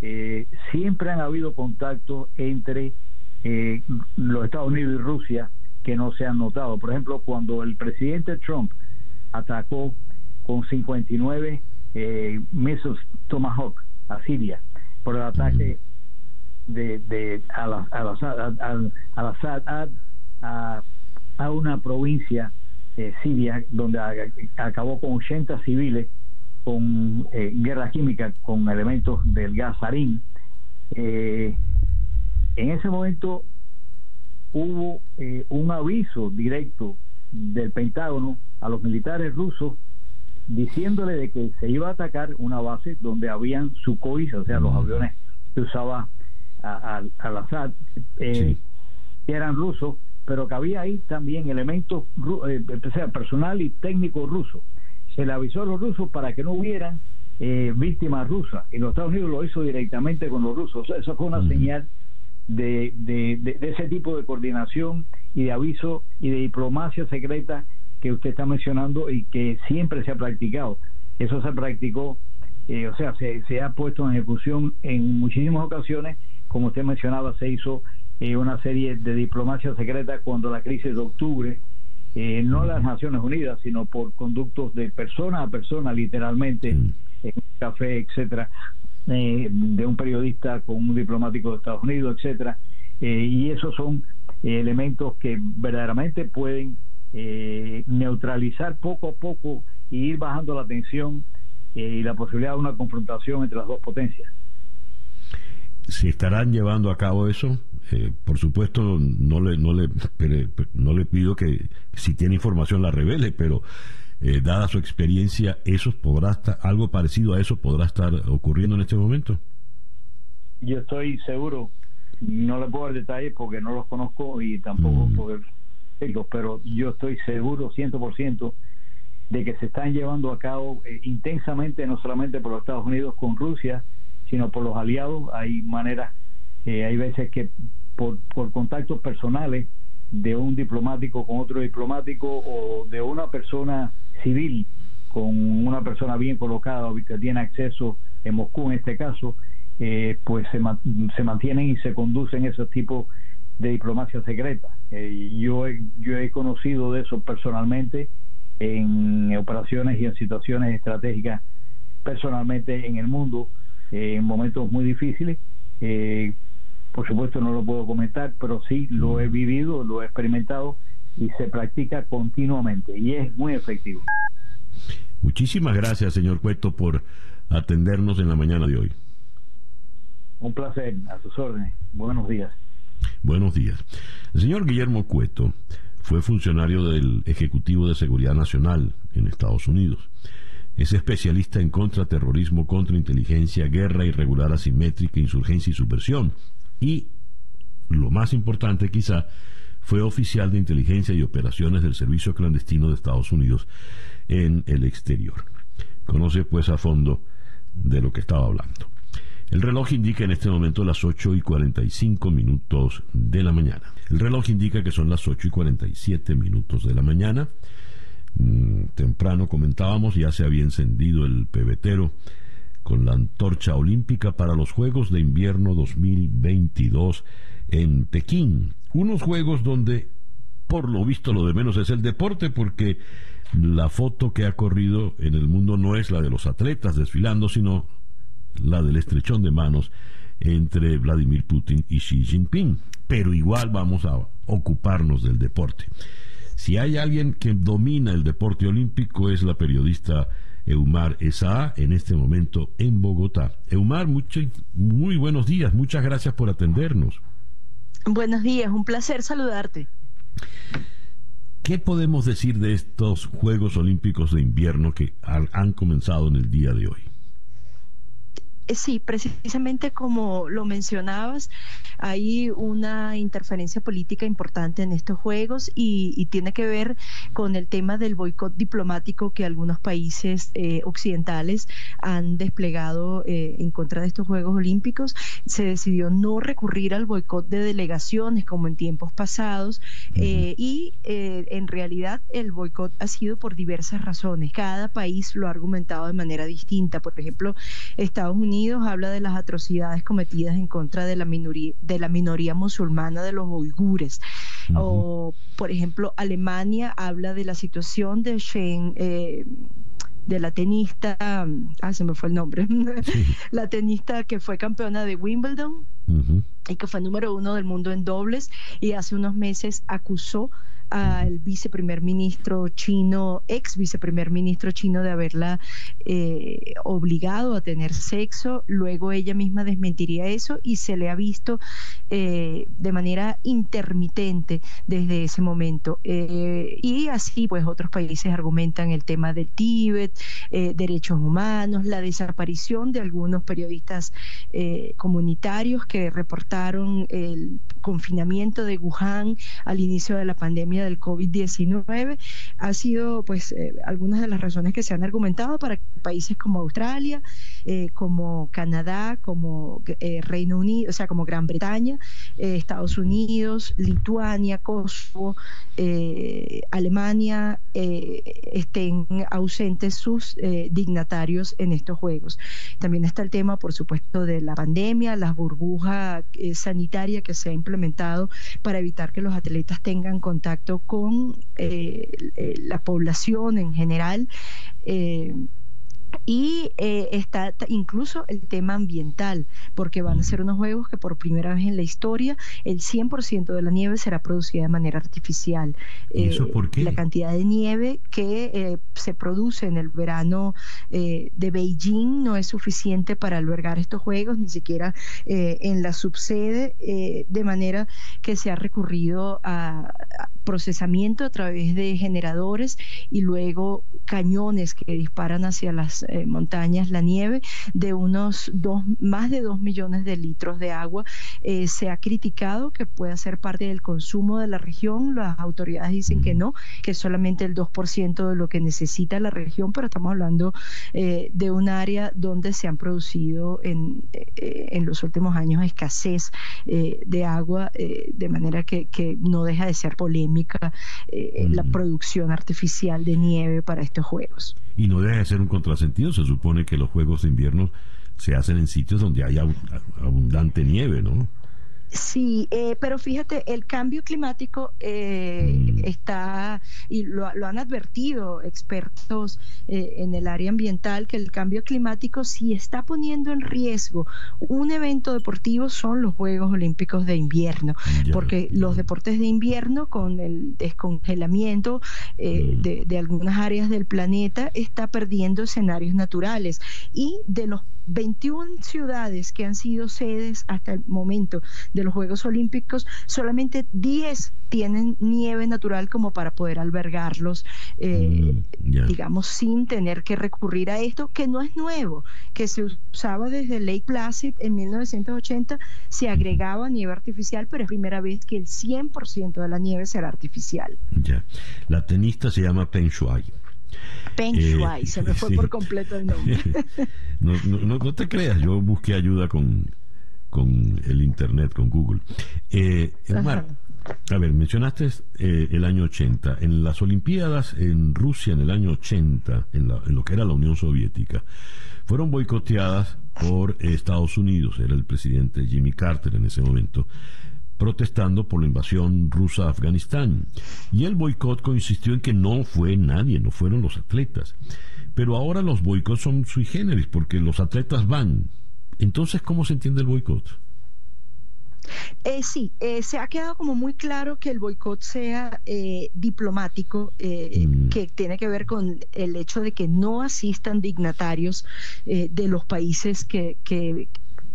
Eh, siempre han habido contactos entre eh, los Estados Unidos y Rusia que no se han notado. Por ejemplo, cuando el presidente Trump atacó con 59 eh, missiles Tomahawk a Siria por el ataque de, de a, la, a, a, a, una provincia siria donde acabó con 80 civiles con eh, guerra química con elementos del gas sarín. Eh, en ese momento hubo eh, un aviso directo del Pentágono a los militares rusos diciéndole de que se iba a atacar una base donde habían Sukhois, o sea, los aviones que usaba al Assad, que eran rusos, pero que había ahí también elementos, sea, personal y técnico ruso se le avisó a los rusos para que no hubieran eh, víctimas rusas y los Estados Unidos lo hizo directamente con los rusos. Eso fue una señal de, de, ese tipo de coordinación y de aviso y de diplomacia secreta que usted está mencionando y que siempre se ha practicado. Eso se practicó, eh, o sea, se, se, ha puesto en ejecución en muchísimas ocasiones. Como usted mencionaba, se hizo eh, una serie de diplomacia secreta cuando la crisis de octubre, eh, no las Naciones Unidas, sino por conductos de persona a persona, literalmente, en un café, etcétera, de un periodista con un diplomático de Estados Unidos, etcétera. y esos son elementos que verdaderamente pueden neutralizar poco a poco y ir bajando la tensión eh, y la posibilidad de una confrontación entre las dos potencias. ¿Se estarán llevando a cabo eso? Eh, por supuesto, no le, no, le, no le pido que si tiene información la revele, pero eh, dada su experiencia, eso podrá estar, algo parecido a eso podrá estar ocurriendo en este momento. Yo estoy seguro, no le puedo dar detalles porque no los conozco y tampoco mm. puedo pero yo estoy seguro, 100%, de que se están llevando a cabo eh, intensamente, no solamente por los Estados Unidos con Rusia, sino por los aliados. Hay maneras, eh, hay veces que por, por contactos personales de un diplomático con otro diplomático o de una persona civil con una persona bien colocada que tiene acceso en Moscú en este caso, eh, pues se, se mantienen y se conducen esos tipos de diplomacia secreta. yo, yo he conocido de eso personalmente en operaciones y en situaciones estratégicas personalmente en el mundo eh, en momentos muy difíciles. Eh, por supuesto no lo puedo comentar, pero sí lo he vivido, lo he experimentado y se practica continuamente y es muy efectivo. Muchísimas gracias, señor Cueto, por atendernos en la mañana de hoy. Un placer, a sus órdenes. Buenos días. Buenos días. El señor Guillermo Cueto fue funcionario del Ejecutivo de Seguridad Nacional en Estados Unidos. Es especialista en contraterrorismo, contrainteligencia, guerra irregular asimétrica, insurgencia y subversión. Y, lo más importante quizá, fue oficial de inteligencia y operaciones del Servicio Clandestino de Estados Unidos en el exterior. Conoce pues a fondo de lo que estaba hablando. El reloj indica en este momento las 8 y 45 minutos de la mañana. El reloj indica que son las 8 y 47 minutos de la mañana. Mm, temprano comentábamos, ya se había encendido el pebetero con la antorcha olímpica para los Juegos de Invierno 2022 en Pekín. Unos Juegos donde, por lo visto, lo de menos es el deporte, porque la foto que ha corrido en el mundo no es la de los atletas desfilando, sino la del estrechón de manos entre Vladimir Putin y Xi Jinping. Pero igual vamos a ocuparnos del deporte. Si hay alguien que domina el deporte olímpico es la periodista Eumar Esa en este momento en Bogotá. Eumar, muy buenos días, muchas gracias por atendernos. Buenos días, un placer saludarte. ¿Qué podemos decir de estos Juegos Olímpicos de Invierno que han comenzado en el día de hoy? Eh, sí, precisamente como lo mencionabas, hay una interferencia política importante en estos juegos y, tiene que ver con el tema del boicot diplomático que algunos países eh, occidentales han desplegado eh, en contra de estos Juegos Olímpicos. Se decidió no recurrir al boicot de delegaciones como en tiempos pasados y en realidad el boicot ha sido por diversas razones. Cada país lo ha argumentado de manera distinta. Por ejemplo, Estados Unidos habla de las atrocidades cometidas en contra de la minoría, de la minoría musulmana de los uigures. O, por ejemplo, Alemania habla de la situación de Shen, eh, de la tenista, ah, se me fue el nombre, *laughs* la tenista que fue campeona de Wimbledon y que fue número uno del mundo en dobles y hace unos meses acusó al viceprimer ministro chino, ex viceprimer ministro chino, de haberla eh, obligado a tener sexo. Luego ella misma desmentiría eso y se le ha visto eh, de manera intermitente desde ese momento. Eh, y así, pues, otros países argumentan el tema del Tíbet, derechos humanos, la desaparición de algunos periodistas comunitarios que reportaron el confinamiento de Wuhan al inicio de la pandemia del COVID-19 ha sido pues eh, algunas de las razones que se han argumentado para que países como Australia, eh, como Canadá, como eh, Reino Unido, o sea, como Gran Bretaña, Estados Unidos, Lituania, Kosovo, Alemania, estén ausentes sus dignatarios en estos Juegos. También está el tema, por supuesto, de la pandemia, la burbuja sanitaria que se ha implementado para evitar que los atletas tengan contacto con la población en general. Eh, y eh, está incluso el tema ambiental, porque van a ser unos juegos que por primera vez en la historia el 100% de la nieve será producida de manera artificial. eso por qué? La cantidad de nieve que eh, se produce en el verano eh, de Beijing no es suficiente para albergar estos juegos, ni siquiera en la subsede, de manera que se ha recurrido a, a procesamiento a través de generadores y luego cañones que disparan hacia las eh, montañas la nieve de unos dos, más de dos millones de litros de agua. Eh, se ha criticado que pueda ser parte del consumo de la región. Las autoridades dicen que no, que solamente el 2% de lo que necesita la región, pero estamos hablando eh, de un área donde se han producido en, en los últimos años escasez de agua, de manera que, que, no deja de ser polémica la producción artificial de nieve para estos juegos. Y no deja de ser un contrasentido se supone que los Juegos de Invierno se hacen en sitios donde hay abundante nieve, ¿no? Sí, eh, pero fíjate, el cambio climático eh, mm. está, y lo, han advertido expertos eh, en el área ambiental, que el cambio climático sí está poniendo en riesgo un evento deportivo son los Juegos Olímpicos de invierno, porque los deportes de invierno con el descongelamiento mm. de, de algunas áreas del planeta está perdiendo escenarios naturales y de los 21 ciudades que han sido sedes hasta el momento de los Juegos Olímpicos, solamente 10 tienen nieve natural como para poder albergarlos, eh, mm, digamos, sin tener que recurrir a esto, que no es nuevo, que se usaba desde Lake Placid en 1980, se agregaba nieve artificial, pero es primera vez que el 100% de la nieve será artificial. Ya, la tenista se llama Peng Shuai. Peng eh, Shuai, se me *laughs* fue por completo el nombre. *laughs* no, no, no, te creas, yo busqué ayuda con, con el Internet, con Google. Eh, a ver, mencionaste eh, el año 80. En las Olimpiadas en Rusia en el año 80, en, en lo que era la Unión Soviética, fueron boicoteadas por Estados Unidos, era el presidente Jimmy Carter en ese momento, protestando por la invasión rusa a Afganistán. Y el boicot consistió en que no fue nadie, no fueron los atletas. Pero ahora los boicots son sui generis, porque los atletas van. Entonces, ¿cómo se entiende el boicot? Eh, sí, eh, se ha quedado como muy claro que el boicot sea eh, diplomático, eh, mm. que tiene que ver con el hecho de que no asistan dignatarios de los países que, que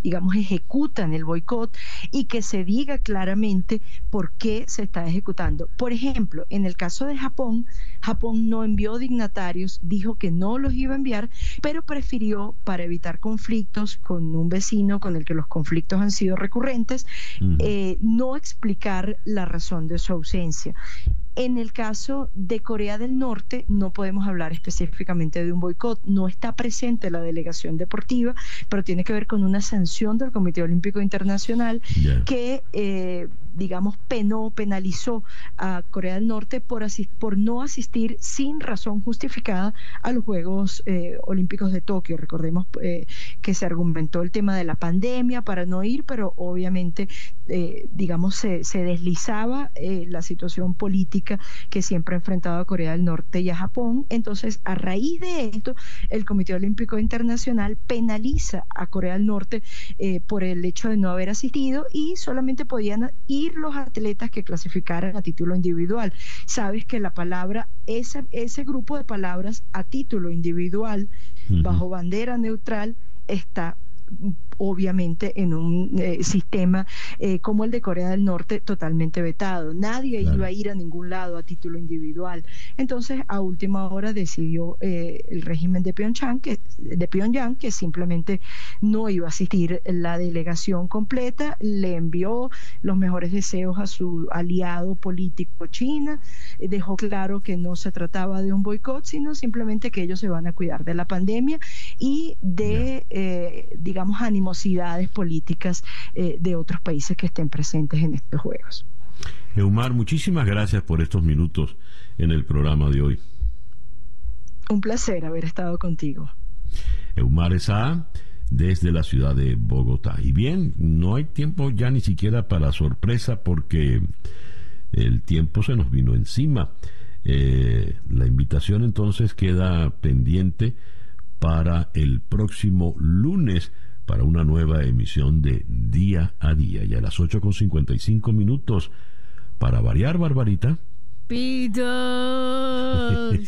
digamos, ejecutan el boicot y que se diga claramente por qué se está ejecutando. Por ejemplo, en el caso de Japón, Japón no envió dignatarios, dijo que no los iba a enviar, pero prefirió, para evitar conflictos con un vecino con el que los conflictos han sido recurrentes, eh, no explicar la razón de su ausencia. En el caso de Corea del Norte, no podemos hablar específicamente de un boicot. No está presente la delegación deportiva, pero tiene que ver con una sanción del Comité Olímpico Internacional que, eh, digamos, penó, penalizó a Corea del Norte por, por no asistir sin razón justificada a los Juegos eh, Olímpicos de Tokio. Recordemos eh, que se argumentó el tema de la pandemia para no ir, pero obviamente, digamos, se, se deslizaba la situación política que siempre ha enfrentado a Corea del Norte y a Japón. Entonces, a raíz de esto, el Comité Olímpico Internacional penaliza a Corea del Norte eh, por el hecho de no haber asistido y solamente podían ir los atletas que clasificaran a título individual. Sabes que la palabra, ese, ese grupo de palabras a título individual, bajo bandera neutral, está obviamente en un eh, sistema eh, como el de Corea del Norte totalmente vetado. Nadie iba a ir a ningún lado a título individual. Entonces, a última hora decidió eh, el régimen de Pyongyang, que, de Pyongyang que simplemente no iba a asistir la delegación completa, le envió los mejores deseos a su aliado político China, dejó claro que no se trataba de un boicot, sino simplemente que ellos se van a cuidar de la pandemia y de, digamos, ánimo políticas eh, de otros países que estén presentes en estos Juegos. Eumar, muchísimas gracias por estos minutos en el programa de hoy. Un placer haber estado contigo. Eumar Esa desde la ciudad de Bogotá. Y bien, no hay tiempo ya ni siquiera para sorpresa porque el tiempo se nos vino encima. Eh, la invitación entonces queda pendiente para el próximo lunes para una nueva emisión de Día a Día. Y a las 8.55 minutos, para variar, Barbarita. Pitos. *laughs*